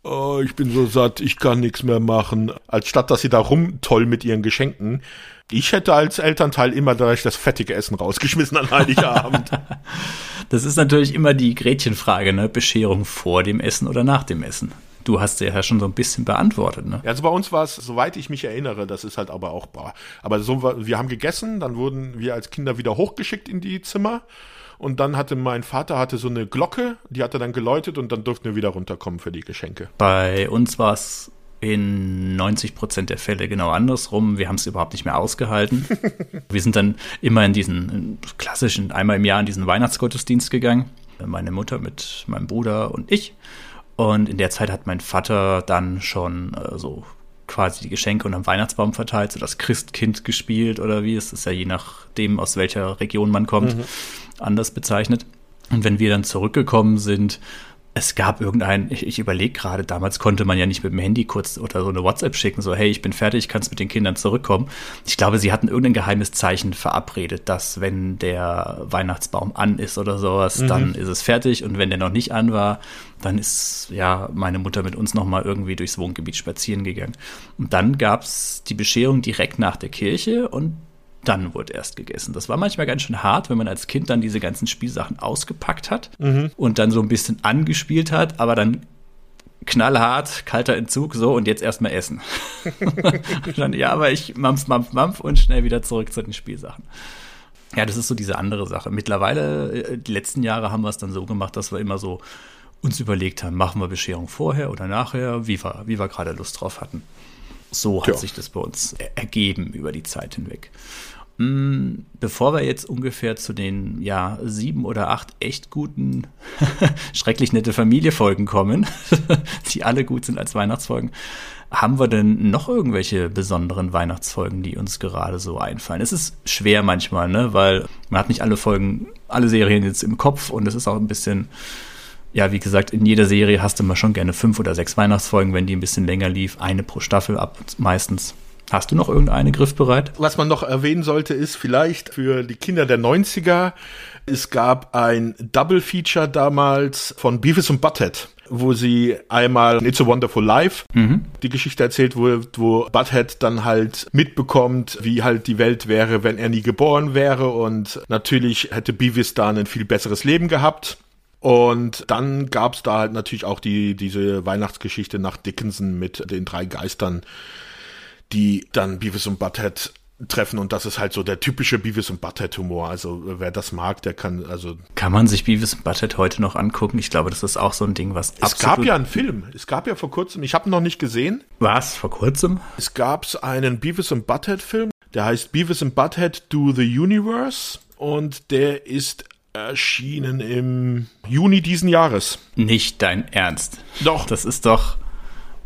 oh, ich bin so satt, ich kann nichts mehr machen, als statt dass sie da rumtoll mit ihren Geschenken. Ich hätte als Elternteil immer gleich das fettige Essen rausgeschmissen an Heiligabend. das ist natürlich immer die Gretchenfrage, ne? Bescherung vor dem Essen oder nach dem Essen. Du hast ja schon so ein bisschen beantwortet, ne? Also bei uns war es, soweit ich mich erinnere, das ist halt aber auch, aber so, wir haben gegessen, dann wurden wir als Kinder wieder hochgeschickt in die Zimmer und dann hatte mein Vater hatte so eine Glocke, die hat er dann geläutet und dann durften wir wieder runterkommen für die Geschenke. Bei uns war es in 90 Prozent der Fälle genau andersrum. Wir haben es überhaupt nicht mehr ausgehalten. wir sind dann immer in diesen klassischen, einmal im Jahr in diesen Weihnachtsgottesdienst gegangen. Meine Mutter mit meinem Bruder und ich. Und in der Zeit hat mein Vater dann schon äh, so quasi die Geschenke unterm Weihnachtsbaum verteilt, so das Christkind gespielt oder wie. Es ist ja je nachdem, aus welcher Region man kommt, mhm. anders bezeichnet. Und wenn wir dann zurückgekommen sind, es gab irgendein, ich, ich überlege gerade, damals konnte man ja nicht mit dem Handy kurz oder so eine WhatsApp schicken, so, hey, ich bin fertig, kannst mit den Kindern zurückkommen. Ich glaube, sie hatten irgendein geheimes Zeichen verabredet, dass wenn der Weihnachtsbaum an ist oder sowas, mhm. dann ist es fertig und wenn der noch nicht an war, dann ist ja meine Mutter mit uns nochmal irgendwie durchs Wohngebiet spazieren gegangen. Und dann gab's die Bescherung direkt nach der Kirche und dann wurde erst gegessen. Das war manchmal ganz schön hart, wenn man als Kind dann diese ganzen Spielsachen ausgepackt hat mhm. und dann so ein bisschen angespielt hat, aber dann knallhart, kalter Entzug, so und jetzt erstmal essen. dann, ja, aber ich mampf, mampf, mampf und schnell wieder zurück zu den Spielsachen. Ja, das ist so diese andere Sache. Mittlerweile, äh, die letzten Jahre haben wir es dann so gemacht, dass wir immer so uns überlegt haben, machen wir Bescherung vorher oder nachher, wie wir, wie wir gerade Lust drauf hatten. So hat ja. sich das bei uns ergeben über die Zeit hinweg. Mm, bevor wir jetzt ungefähr zu den ja sieben oder acht echt guten, schrecklich nette Familie-Folgen kommen, die alle gut sind als Weihnachtsfolgen, haben wir denn noch irgendwelche besonderen Weihnachtsfolgen, die uns gerade so einfallen? Es ist schwer manchmal, ne, weil man hat nicht alle Folgen, alle Serien jetzt im Kopf und es ist auch ein bisschen, ja, wie gesagt, in jeder Serie hast du mal schon gerne fünf oder sechs Weihnachtsfolgen, wenn die ein bisschen länger lief, eine pro Staffel ab meistens. Hast du noch irgendeine griffbereit? Was man noch erwähnen sollte, ist vielleicht für die Kinder der 90er, es gab ein Double Feature damals von Beavis und Butthead wo sie einmal It's a Wonderful Life mhm. die Geschichte erzählt, wo, wo Butthead dann halt mitbekommt, wie halt die Welt wäre, wenn er nie geboren wäre und natürlich hätte Beavis dann ein viel besseres Leben gehabt. Und dann gab's da halt natürlich auch die, diese Weihnachtsgeschichte nach Dickinson mit den drei Geistern, die dann Beavis und Butthead treffen und das ist halt so der typische Beavis und Butthead Humor. Also wer das mag, der kann also kann man sich Beavis und Butthead heute noch angucken. Ich glaube, das ist auch so ein Ding, was es gab ja einen Film. Es gab ja vor kurzem. Ich habe ihn noch nicht gesehen. Was vor kurzem? Es gab einen Beavis und Butthead Film. Der heißt Beavis and Butthead Do the Universe und der ist erschienen im Juni diesen Jahres. Nicht dein Ernst. Doch. Das ist doch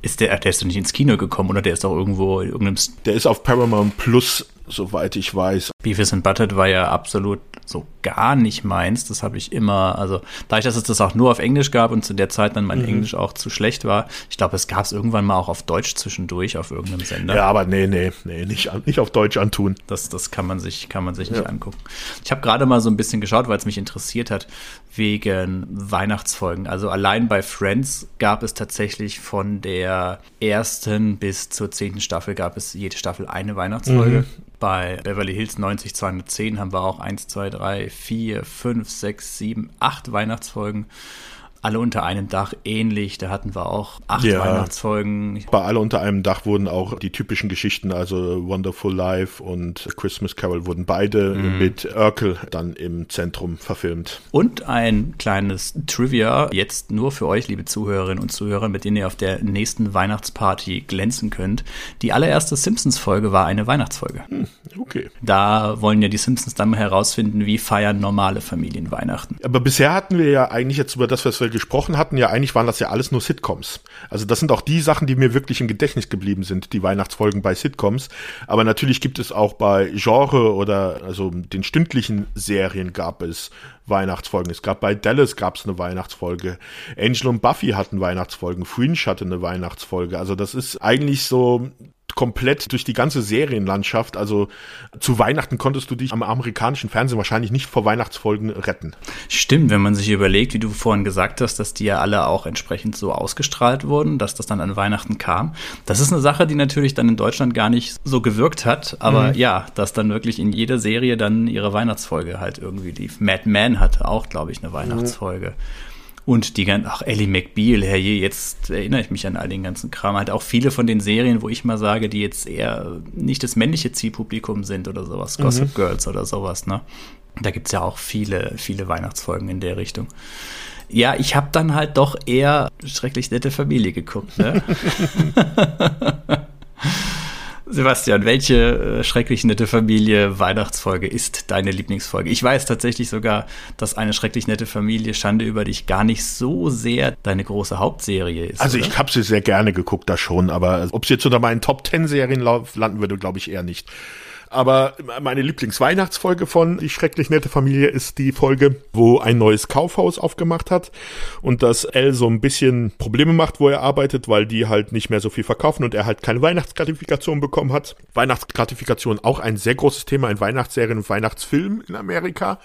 ist der, der ist doch nicht ins Kino gekommen, oder? Der ist doch irgendwo in irgendeinem. Der ist auf Paramount Plus, soweit ich weiß. Beavis and Butthead war ja absolut so gar nicht meins. Das habe ich immer, also dadurch, dass es das auch nur auf Englisch gab und zu der Zeit dann mein mhm. Englisch auch zu schlecht war, ich glaube, es gab es irgendwann mal auch auf Deutsch zwischendurch auf irgendeinem Sender. Ja, aber nee, nee, nee, nicht, nicht auf Deutsch antun. Das, das kann man sich, kann man sich ja. nicht angucken. Ich habe gerade mal so ein bisschen geschaut, weil es mich interessiert hat, wegen Weihnachtsfolgen. Also allein bei Friends gab es tatsächlich von der ersten bis zur zehnten Staffel gab es jede Staffel eine Weihnachtsfolge. Mhm. Bei Beverly Hills 90 210 haben wir auch 1, 2, 3, 4, 5, 6, 7, 8 Weihnachtsfolgen alle unter einem Dach ähnlich. Da hatten wir auch acht ja, Weihnachtsfolgen. Bei alle unter einem Dach wurden auch die typischen Geschichten, also Wonderful Life und Christmas Carol, wurden beide mhm. mit Urkel dann im Zentrum verfilmt. Und ein kleines Trivia, jetzt nur für euch, liebe Zuhörerinnen und Zuhörer, mit denen ihr auf der nächsten Weihnachtsparty glänzen könnt. Die allererste Simpsons-Folge war eine Weihnachtsfolge. Hm, okay. Da wollen ja die Simpsons dann mal herausfinden, wie feiern normale Familien Weihnachten. Aber bisher hatten wir ja eigentlich jetzt über das, was wir gesprochen hatten, ja eigentlich waren das ja alles nur Sitcoms. Also das sind auch die Sachen, die mir wirklich im Gedächtnis geblieben sind, die Weihnachtsfolgen bei Sitcoms. Aber natürlich gibt es auch bei Genre oder also den stündlichen Serien gab es Weihnachtsfolgen. Es gab bei Dallas gab es eine Weihnachtsfolge. Angel und Buffy hatten Weihnachtsfolgen. Fringe hatte eine Weihnachtsfolge. Also das ist eigentlich so komplett durch die ganze Serienlandschaft. Also zu Weihnachten konntest du dich am amerikanischen Fernsehen wahrscheinlich nicht vor Weihnachtsfolgen retten. Stimmt, wenn man sich überlegt, wie du vorhin gesagt hast, dass die ja alle auch entsprechend so ausgestrahlt wurden, dass das dann an Weihnachten kam. Das ist eine Sache, die natürlich dann in Deutschland gar nicht so gewirkt hat, aber mhm. ja, dass dann wirklich in jeder Serie dann ihre Weihnachtsfolge halt irgendwie lief. Mad Men hatte auch, glaube ich, eine mhm. Weihnachtsfolge. Mhm. Und die ganzen, ach, Ellie McBeal, herrje, jetzt erinnere ich mich an all den ganzen Kram. Halt auch viele von den Serien, wo ich mal sage, die jetzt eher nicht das männliche Zielpublikum sind oder sowas, mhm. Gossip Girls oder sowas, ne? Da gibt's ja auch viele, viele Weihnachtsfolgen in der Richtung. Ja, ich habe dann halt doch eher schrecklich nette Familie geguckt, ne? Sebastian, welche äh, schrecklich nette Familie Weihnachtsfolge ist deine Lieblingsfolge? Ich weiß tatsächlich sogar, dass eine schrecklich nette Familie Schande über dich gar nicht so sehr deine große Hauptserie ist. Also oder? ich habe sie sehr gerne geguckt, da schon, aber ob sie jetzt unter meinen Top Ten Serien landen würde, glaube ich eher nicht. Aber meine Lieblingsweihnachtsfolge von Die schrecklich nette Familie ist die Folge, wo ein neues Kaufhaus aufgemacht hat und dass Elle so ein bisschen Probleme macht, wo er arbeitet, weil die halt nicht mehr so viel verkaufen und er halt keine Weihnachtsgratifikation bekommen hat. Weihnachtsgratifikation auch ein sehr großes Thema in Weihnachtsserien und Weihnachtsfilmen in Amerika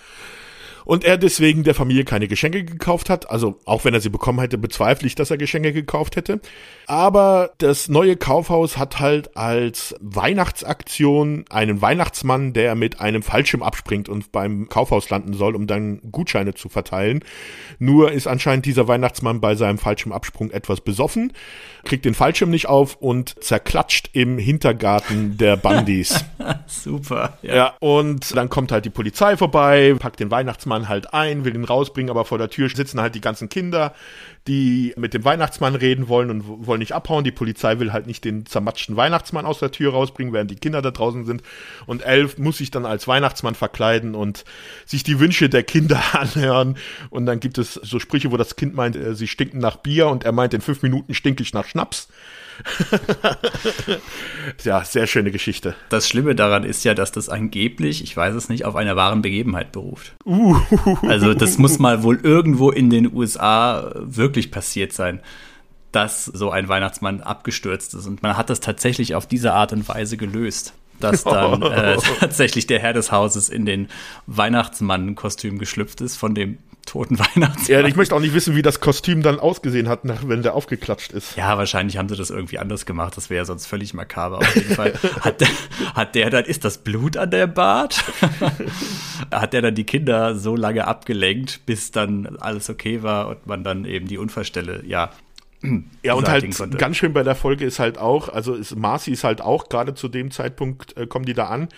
und er deswegen der Familie keine Geschenke gekauft hat. Also auch wenn er sie bekommen hätte, bezweifle ich, dass er Geschenke gekauft hätte. Aber das neue Kaufhaus hat halt als Weihnachtsaktion einen Weihnachtsmann, der mit einem Fallschirm abspringt und beim Kaufhaus landen soll, um dann Gutscheine zu verteilen. Nur ist anscheinend dieser Weihnachtsmann bei seinem Fallschirmabsprung etwas besoffen, kriegt den Fallschirm nicht auf und zerklatscht im Hintergarten der Bandys. Super. Ja. ja, und dann kommt halt die Polizei vorbei, packt den Weihnachtsmann halt ein, will ihn rausbringen, aber vor der Tür sitzen halt die ganzen Kinder, die mit dem Weihnachtsmann reden wollen und wollen nicht abhauen. Die Polizei will halt nicht den zermatschten Weihnachtsmann aus der Tür rausbringen, während die Kinder da draußen sind. Und Elf muss sich dann als Weihnachtsmann verkleiden und sich die Wünsche der Kinder anhören. Und dann gibt es so Sprüche, wo das Kind meint, äh, sie stinken nach Bier und er meint, in fünf Minuten stinke ich nach Schnaps. ja, sehr schöne Geschichte. Das Schlimme daran ist ja, dass das angeblich, ich weiß es nicht, auf einer wahren Begebenheit beruft. Uh. Also das muss mal wohl irgendwo in den USA wirklich passiert sein dass so ein Weihnachtsmann abgestürzt ist. Und man hat das tatsächlich auf diese Art und Weise gelöst dass dann äh, tatsächlich der Herr des Hauses in den Weihnachtsmann-Kostüm geschlüpft ist von dem toten Weihnachtsmann. Ja, ich möchte auch nicht wissen, wie das Kostüm dann ausgesehen hat, wenn der aufgeklatscht ist. Ja, wahrscheinlich haben sie das irgendwie anders gemacht. Das wäre sonst völlig makaber. Auf jeden Fall hat der, hat der dann, ist das Blut an der Bart? hat der dann die Kinder so lange abgelenkt, bis dann alles okay war und man dann eben die Unfallstelle, ja, ja, und halt konnte. ganz schön bei der Folge ist halt auch, also ist, Marcy ist halt auch, gerade zu dem Zeitpunkt äh, kommen die da an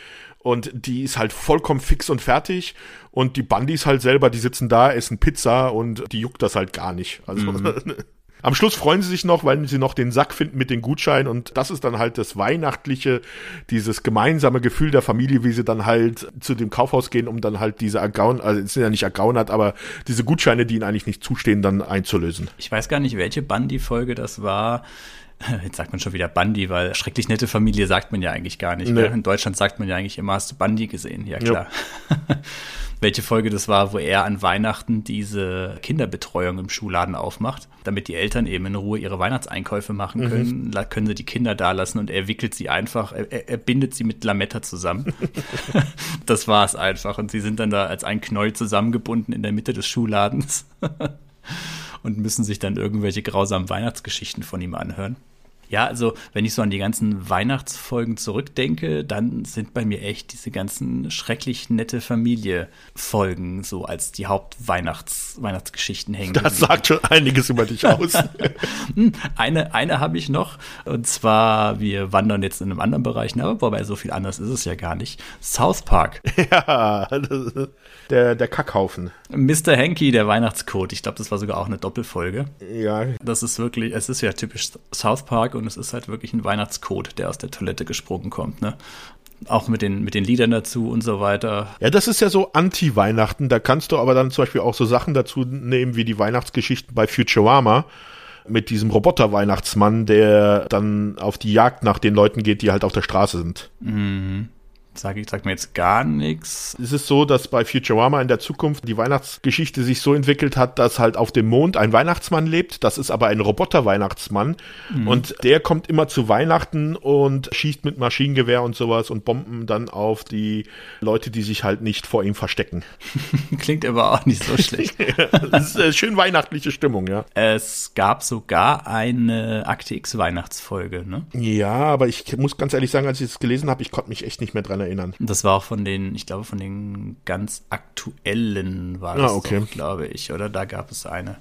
und die ist halt vollkommen fix und fertig und die Bandys halt selber, die sitzen da, essen Pizza und die juckt das halt gar nicht. Also mhm. Am Schluss freuen sie sich noch, weil sie noch den Sack finden mit den Gutscheinen und das ist dann halt das Weihnachtliche, dieses gemeinsame Gefühl der Familie, wie sie dann halt zu dem Kaufhaus gehen, um dann halt diese Ergaun, also es sind ja nicht ergaunert, aber diese Gutscheine, die ihnen eigentlich nicht zustehen, dann einzulösen. Ich weiß gar nicht, welche Bandi-Folge das war. Jetzt sagt man schon wieder Bandi, weil schrecklich nette Familie sagt man ja eigentlich gar nicht. Nee. In Deutschland sagt man ja eigentlich immer, hast du Bandi gesehen? Ja, klar. welche Folge das war, wo er an Weihnachten diese Kinderbetreuung im Schuhladen aufmacht, damit die Eltern eben in Ruhe ihre Weihnachtseinkäufe machen können, mhm. können sie die Kinder da lassen und er wickelt sie einfach, er, er bindet sie mit Lametta zusammen. das war es einfach und sie sind dann da als ein Knäuel zusammengebunden in der Mitte des Schuhladens und müssen sich dann irgendwelche grausamen Weihnachtsgeschichten von ihm anhören. Ja, also wenn ich so an die ganzen Weihnachtsfolgen zurückdenke, dann sind bei mir echt diese ganzen schrecklich nette Familie-Folgen so als die Hauptweihnachtsgeschichten hängen. Das sagt schon einiges über dich aus. Hm, eine eine habe ich noch und zwar wir wandern jetzt in einem anderen Bereich, aber wobei so viel anders ist es ja gar nicht. South Park. Ja, der der Kackhaufen. Mr. Hanky, der Weihnachtscode. Ich glaube, das war sogar auch eine Doppelfolge. Ja. Das ist wirklich, es ist ja typisch South Park und es ist halt wirklich ein Weihnachtscode, der aus der Toilette gesprungen kommt, ne? Auch mit den, mit den Liedern dazu und so weiter. Ja, das ist ja so Anti-Weihnachten. Da kannst du aber dann zum Beispiel auch so Sachen dazu nehmen, wie die Weihnachtsgeschichten bei Futurama mit diesem Roboter-Weihnachtsmann, der dann auf die Jagd nach den Leuten geht, die halt auf der Straße sind. Mhm. Sag ich, sag mir jetzt gar nichts. Es ist so, dass bei Futurama in der Zukunft die Weihnachtsgeschichte sich so entwickelt hat, dass halt auf dem Mond ein Weihnachtsmann lebt. Das ist aber ein Roboter-Weihnachtsmann. Mhm. Und der kommt immer zu Weihnachten und schießt mit Maschinengewehr und sowas und Bomben dann auf die Leute, die sich halt nicht vor ihm verstecken. Klingt aber auch nicht so schlecht. das ist eine schön weihnachtliche Stimmung, ja. Es gab sogar eine Akte X Weihnachtsfolge, ne? Ja, aber ich muss ganz ehrlich sagen, als ich es gelesen habe, ich konnte mich echt nicht mehr dran dran erinnern. Das war auch von den, ich glaube, von den ganz aktuellen war das, ah, okay. glaube ich, oder? Da gab es eine.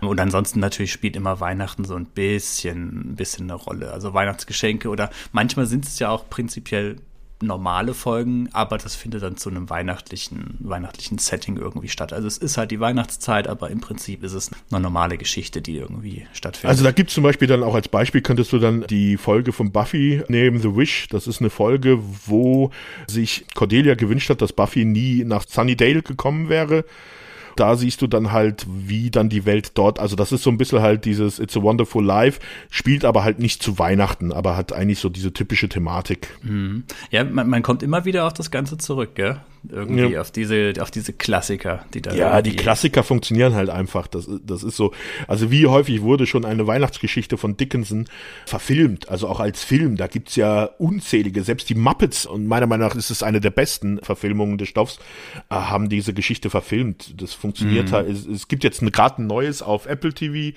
Und ansonsten natürlich spielt immer Weihnachten so ein bisschen, ein bisschen eine Rolle. Also Weihnachtsgeschenke oder manchmal sind es ja auch prinzipiell normale Folgen, aber das findet dann zu einem weihnachtlichen, weihnachtlichen Setting irgendwie statt. Also es ist halt die Weihnachtszeit, aber im Prinzip ist es eine normale Geschichte, die irgendwie stattfindet. Also da gibt es zum Beispiel dann auch als Beispiel, könntest du dann die Folge von Buffy nehmen, The Wish. Das ist eine Folge, wo sich Cordelia gewünscht hat, dass Buffy nie nach Sunnydale gekommen wäre da siehst du dann halt, wie dann die Welt dort, also das ist so ein bisschen halt dieses It's a Wonderful Life, spielt aber halt nicht zu Weihnachten, aber hat eigentlich so diese typische Thematik. Mhm. Ja, man, man kommt immer wieder auf das Ganze zurück, gell? Irgendwie ja. auf diese, auf diese Klassiker, die da. Ja, die Klassiker funktionieren halt einfach. Das, das ist so. Also wie häufig wurde schon eine Weihnachtsgeschichte von Dickinson verfilmt, also auch als Film. Da gibt's ja unzählige, selbst die Muppets, und meiner Meinung nach ist es eine der besten Verfilmungen des Stoffs, äh, haben diese Geschichte verfilmt. Das funktioniert mhm. halt. Es, es gibt jetzt gerade ein neues auf Apple TV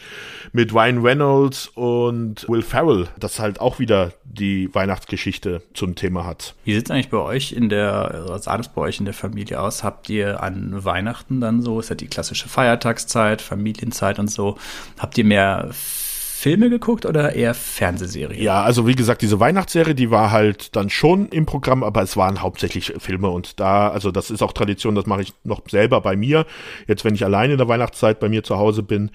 mit Ryan Reynolds und Will Ferrell, das halt auch wieder die Weihnachtsgeschichte zum Thema hat. Wie sieht's eigentlich bei euch in der, was sah das bei euch in der Familie aus? Habt ihr an Weihnachten dann so, ist ja die klassische Feiertagszeit, Familienzeit und so, habt ihr mehr Filme geguckt oder eher Fernsehserien? Ja, also wie gesagt, diese Weihnachtsserie, die war halt dann schon im Programm, aber es waren hauptsächlich Filme und da, also das ist auch Tradition, das mache ich noch selber bei mir. Jetzt, wenn ich alleine in der Weihnachtszeit bei mir zu Hause bin,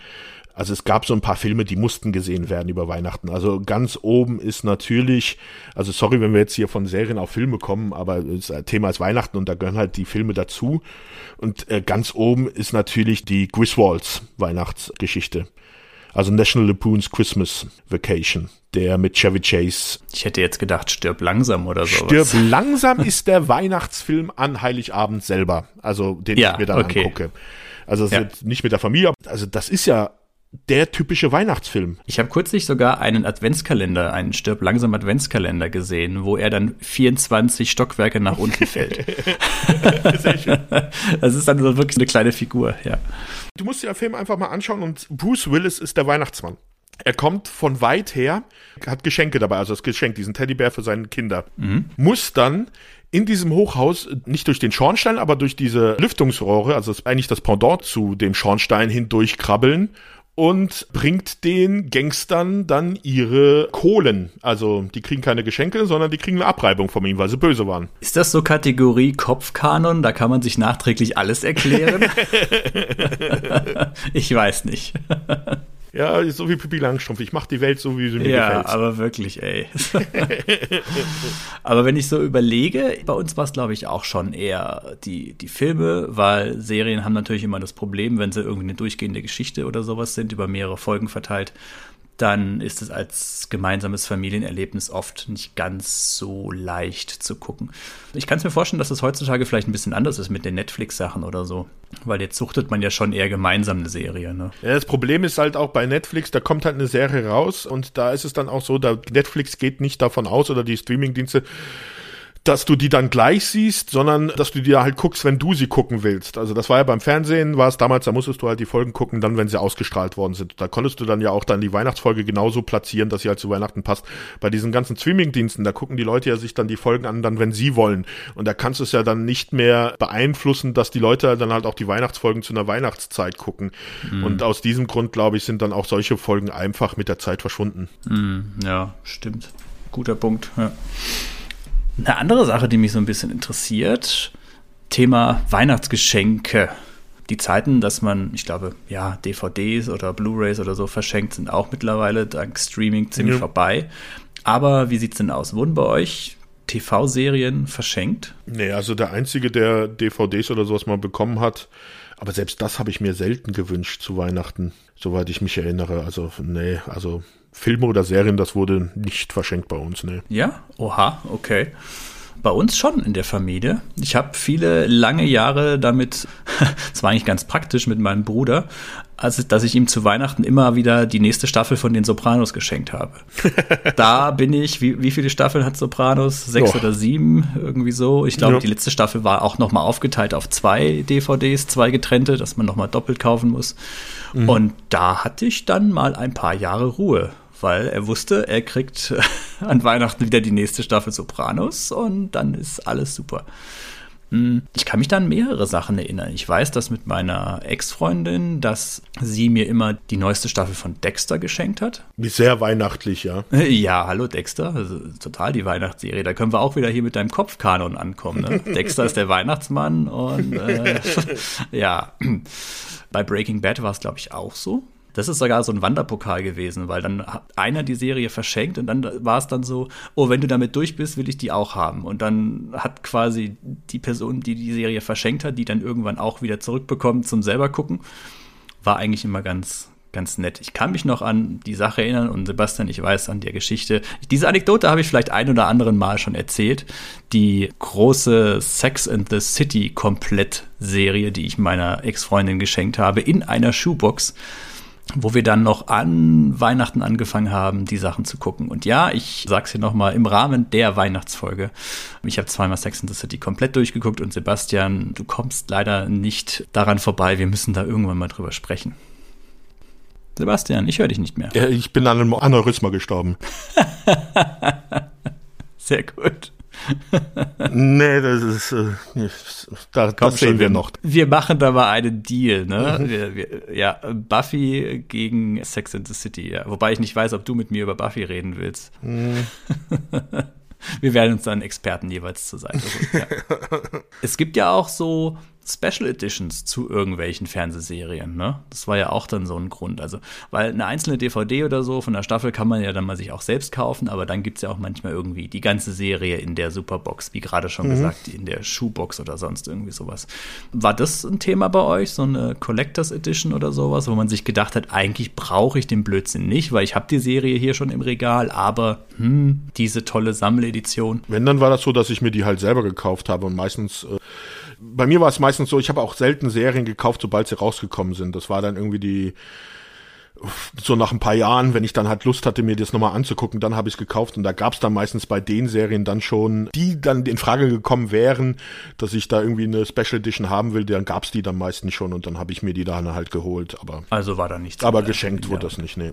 also es gab so ein paar Filme, die mussten gesehen werden über Weihnachten. Also ganz oben ist natürlich, also sorry, wenn wir jetzt hier von Serien auf Filme kommen, aber das Thema ist Weihnachten und da gehören halt die Filme dazu. Und äh, ganz oben ist natürlich die Griswolds Weihnachtsgeschichte. Also National Lampoon's Christmas Vacation, der mit Chevy Chase. Ich hätte jetzt gedacht, stirb langsam oder so. Stirb langsam ist der Weihnachtsfilm an Heiligabend selber, also den ja, ich mir dann okay. angucke. Also ja. nicht mit der Familie, also das ist ja der typische Weihnachtsfilm. Ich habe kürzlich sogar einen Adventskalender, einen Stirb langsam Adventskalender gesehen, wo er dann 24 Stockwerke nach unten fällt. Sehr schön. Das ist dann so wirklich eine kleine Figur, ja. Du musst dir den Film einfach mal anschauen und Bruce Willis ist der Weihnachtsmann. Er kommt von weit her, hat Geschenke dabei, also das Geschenk, diesen Teddybär für seine Kinder. Mhm. Muss dann in diesem Hochhaus nicht durch den Schornstein, aber durch diese Lüftungsrohre, also das ist eigentlich das Pendant zu dem Schornstein hindurchkrabbeln und bringt den Gangstern dann ihre Kohlen. Also die kriegen keine Geschenke, sondern die kriegen eine Abreibung von ihm, weil sie böse waren. Ist das so Kategorie Kopfkanon? Da kann man sich nachträglich alles erklären? ich weiß nicht. Ja, so wie Pippi Langstrumpf. Ich mache die Welt so, wie sie mir ja, gefällt. Ja, aber wirklich, ey. aber wenn ich so überlege, bei uns war es, glaube ich, auch schon eher die, die Filme, weil Serien haben natürlich immer das Problem, wenn sie irgendwie eine durchgehende Geschichte oder sowas sind, über mehrere Folgen verteilt, dann ist es als gemeinsames Familienerlebnis oft nicht ganz so leicht zu gucken. Ich kann es mir vorstellen, dass es heutzutage vielleicht ein bisschen anders ist mit den Netflix-Sachen oder so, weil jetzt suchtet man ja schon eher gemeinsam eine Serie. Ne? Ja, das Problem ist halt auch bei Netflix, da kommt halt eine Serie raus und da ist es dann auch so, da Netflix geht nicht davon aus oder die Streaming-Dienste, dass du die dann gleich siehst, sondern dass du die halt guckst, wenn du sie gucken willst. Also das war ja beim Fernsehen, war es damals, da musstest du halt die Folgen gucken, dann, wenn sie ausgestrahlt worden sind. Da konntest du dann ja auch dann die Weihnachtsfolge genauso platzieren, dass sie halt zu Weihnachten passt. Bei diesen ganzen Streaming-Diensten, da gucken die Leute ja sich dann die Folgen an, dann, wenn sie wollen. Und da kannst du es ja dann nicht mehr beeinflussen, dass die Leute dann halt auch die Weihnachtsfolgen zu einer Weihnachtszeit gucken. Mhm. Und aus diesem Grund, glaube ich, sind dann auch solche Folgen einfach mit der Zeit verschwunden. Mhm, ja, stimmt. Guter Punkt, ja. Eine andere Sache, die mich so ein bisschen interessiert, Thema Weihnachtsgeschenke. Die Zeiten, dass man, ich glaube, ja, DVDs oder Blu-rays oder so verschenkt, sind auch mittlerweile dank Streaming ziemlich ja. vorbei. Aber wie sieht's denn aus? Wurden bei euch TV-Serien verschenkt? Nee, also der einzige, der DVDs oder sowas mal bekommen hat, aber selbst das habe ich mir selten gewünscht zu Weihnachten, soweit ich mich erinnere. Also, nee, also Filme oder Serien, das wurde nicht verschenkt bei uns, ne. Ja? Oha, okay. Bei uns schon in der Familie. Ich habe viele lange Jahre damit, das war eigentlich ganz praktisch mit meinem Bruder, also dass ich ihm zu Weihnachten immer wieder die nächste Staffel von den Sopranos geschenkt habe. da bin ich, wie, wie viele Staffeln hat Sopranos? Sechs oh. oder sieben, irgendwie so. Ich glaube, ja. die letzte Staffel war auch nochmal aufgeteilt auf zwei DVDs, zwei getrennte, dass man nochmal doppelt kaufen muss. Mhm. Und da hatte ich dann mal ein paar Jahre Ruhe weil er wusste, er kriegt an Weihnachten wieder die nächste Staffel Sopranos und dann ist alles super. Hm, ich kann mich da an mehrere Sachen erinnern. Ich weiß das mit meiner Ex-Freundin, dass sie mir immer die neueste Staffel von Dexter geschenkt hat. Sehr weihnachtlich, ja. Ja, hallo Dexter, also, total die Weihnachtsserie. Da können wir auch wieder hier mit deinem Kopfkanon ankommen. Ne? Dexter ist der Weihnachtsmann und äh, ja, bei Breaking Bad war es, glaube ich, auch so. Das ist sogar so ein Wanderpokal gewesen, weil dann hat einer die Serie verschenkt und dann war es dann so, oh, wenn du damit durch bist, will ich die auch haben. Und dann hat quasi die Person, die die Serie verschenkt hat, die dann irgendwann auch wieder zurückbekommen zum selber gucken, war eigentlich immer ganz, ganz nett. Ich kann mich noch an die Sache erinnern und Sebastian, ich weiß an der Geschichte. Diese Anekdote habe ich vielleicht ein oder anderen Mal schon erzählt. Die große Sex and the City Komplett-Serie, die ich meiner Ex-Freundin geschenkt habe, in einer Schuhbox wo wir dann noch an Weihnachten angefangen haben, die Sachen zu gucken. Und ja, ich sag's hier nochmal, im Rahmen der Weihnachtsfolge. Ich habe zweimal Sex in the City komplett durchgeguckt und Sebastian, du kommst leider nicht daran vorbei. Wir müssen da irgendwann mal drüber sprechen. Sebastian, ich höre dich nicht mehr. Ja, ich bin an einem Aneurysma gestorben. Sehr gut. nee, das ist, äh, da, Komm das sehen wir noch. Wir machen da mal einen Deal, ne? Mhm. Wir, wir, ja, Buffy gegen Sex in the City, ja. Wobei ich nicht weiß, ob du mit mir über Buffy reden willst. Mhm. wir werden uns dann Experten jeweils zur Seite holen. Ja. es gibt ja auch so Special Editions zu irgendwelchen Fernsehserien, ne? Das war ja auch dann so ein Grund. Also, weil eine einzelne DVD oder so von der Staffel kann man ja dann mal sich auch selbst kaufen, aber dann gibt es ja auch manchmal irgendwie die ganze Serie in der Superbox, wie gerade schon mhm. gesagt, in der Schuhbox oder sonst irgendwie sowas. War das ein Thema bei euch, so eine Collectors Edition oder sowas, wo man sich gedacht hat, eigentlich brauche ich den Blödsinn nicht, weil ich habe die Serie hier schon im Regal, aber hm, diese tolle Sammeledition. Wenn, dann war das so, dass ich mir die halt selber gekauft habe und meistens äh bei mir war es meistens so, ich habe auch selten Serien gekauft, sobald sie rausgekommen sind. Das war dann irgendwie die so nach ein paar Jahren, wenn ich dann halt Lust hatte, mir das nochmal anzugucken, dann habe ich es gekauft und da gab es dann meistens bei den Serien dann schon, die dann in Frage gekommen wären, dass ich da irgendwie eine Special Edition haben will, dann gab es die dann meistens schon und dann habe ich mir die dann halt geholt. Aber also war da nichts. Aber geschenkt wurde das nicht, nee.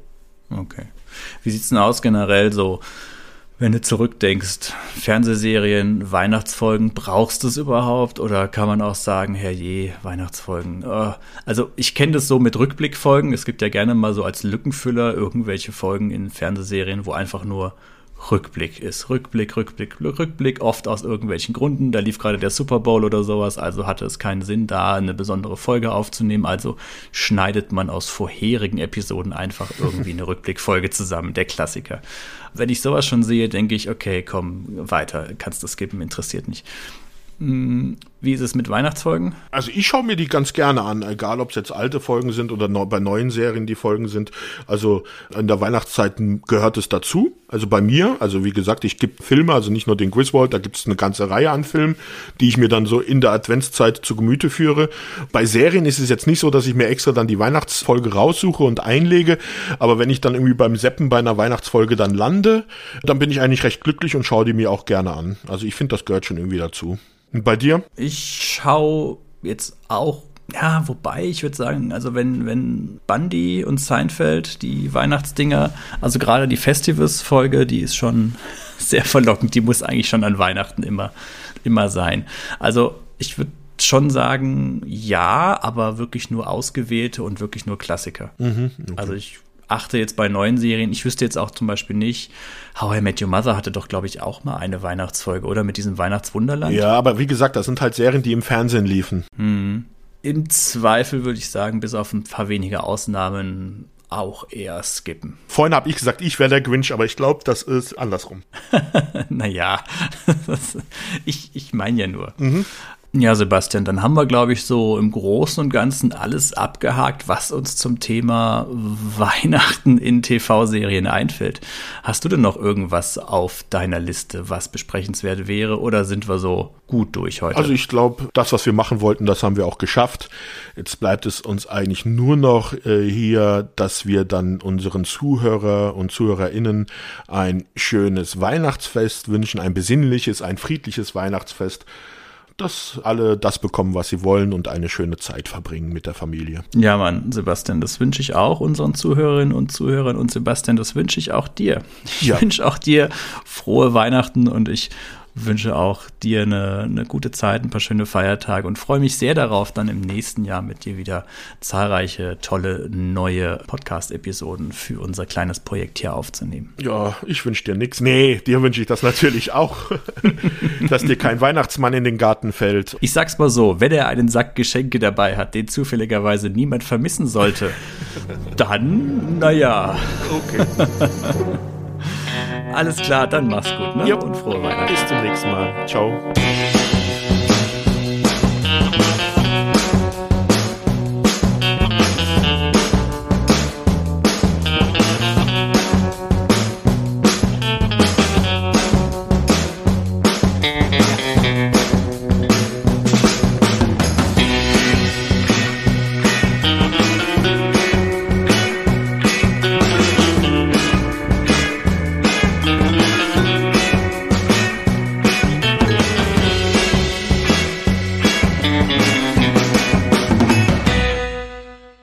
Okay. Wie sieht's denn aus generell so? Wenn du zurückdenkst, Fernsehserien, Weihnachtsfolgen, brauchst du es überhaupt? Oder kann man auch sagen, herrje, Weihnachtsfolgen? Oh. Also ich kenne das so mit Rückblickfolgen. Es gibt ja gerne mal so als Lückenfüller irgendwelche Folgen in Fernsehserien, wo einfach nur Rückblick ist. Rückblick, Rückblick, Rückblick, oft aus irgendwelchen Gründen. Da lief gerade der Super Bowl oder sowas, also hatte es keinen Sinn, da eine besondere Folge aufzunehmen. Also schneidet man aus vorherigen Episoden einfach irgendwie eine Rückblickfolge zusammen, der Klassiker. Wenn ich sowas schon sehe, denke ich, okay, komm, weiter, kannst du skippen, interessiert nicht. Wie ist es mit Weihnachtsfolgen? Also ich schaue mir die ganz gerne an, egal ob es jetzt alte Folgen sind oder bei neuen Serien die Folgen sind. Also in der Weihnachtszeit gehört es dazu. Also bei mir, also wie gesagt, ich gebe Filme, also nicht nur den Griswold, da gibt es eine ganze Reihe an Filmen, die ich mir dann so in der Adventszeit zu Gemüte führe. Bei Serien ist es jetzt nicht so, dass ich mir extra dann die Weihnachtsfolge raussuche und einlege, aber wenn ich dann irgendwie beim Seppen bei einer Weihnachtsfolge dann lande, dann bin ich eigentlich recht glücklich und schaue die mir auch gerne an. Also ich finde, das gehört schon irgendwie dazu. Und bei dir? Ich schaue jetzt auch ja, wobei ich würde sagen, also wenn, wenn Bundy und Seinfeld, die Weihnachtsdinger, also gerade die Festivals-Folge, die ist schon sehr verlockend, die muss eigentlich schon an Weihnachten immer, immer sein. Also ich würde schon sagen, ja, aber wirklich nur ausgewählte und wirklich nur Klassiker. Mhm, okay. Also ich achte jetzt bei neuen Serien, ich wüsste jetzt auch zum Beispiel nicht, How I Met Your Mother hatte doch, glaube ich, auch mal eine Weihnachtsfolge, oder? Mit diesem Weihnachtswunderland. Ja, aber wie gesagt, das sind halt Serien, die im Fernsehen liefen. Hm. Im Zweifel würde ich sagen, bis auf ein paar wenige Ausnahmen auch eher skippen. Vorhin habe ich gesagt, ich wäre der Grinch, aber ich glaube, das ist andersrum. naja, ich, ich meine ja nur. Mhm. Ja, Sebastian, dann haben wir, glaube ich, so im Großen und Ganzen alles abgehakt, was uns zum Thema Weihnachten in TV-Serien einfällt. Hast du denn noch irgendwas auf deiner Liste, was besprechenswert wäre, oder sind wir so gut durch heute? Also ich glaube, das, was wir machen wollten, das haben wir auch geschafft. Jetzt bleibt es uns eigentlich nur noch äh, hier, dass wir dann unseren Zuhörer und Zuhörerinnen ein schönes Weihnachtsfest wünschen, ein besinnliches, ein friedliches Weihnachtsfest dass alle das bekommen, was sie wollen und eine schöne Zeit verbringen mit der Familie. Ja, Mann, Sebastian, das wünsche ich auch unseren Zuhörerinnen und Zuhörern und Sebastian, das wünsche ich auch dir. Ich ja. wünsche auch dir frohe Weihnachten und ich wünsche auch dir eine, eine gute Zeit, ein paar schöne Feiertage und freue mich sehr darauf, dann im nächsten Jahr mit dir wieder zahlreiche tolle neue Podcast-Episoden für unser kleines Projekt hier aufzunehmen. Ja, ich wünsche dir nichts. Nee, dir wünsche ich das natürlich auch, dass dir kein Weihnachtsmann in den Garten fällt. Ich sag's mal so, wenn er einen Sack Geschenke dabei hat, den zufälligerweise niemand vermissen sollte, dann, naja. Okay. Alles klar, dann mach's gut, ne? Ja. Und frohe Weihnachten. Bis zum nächsten Mal. Ciao.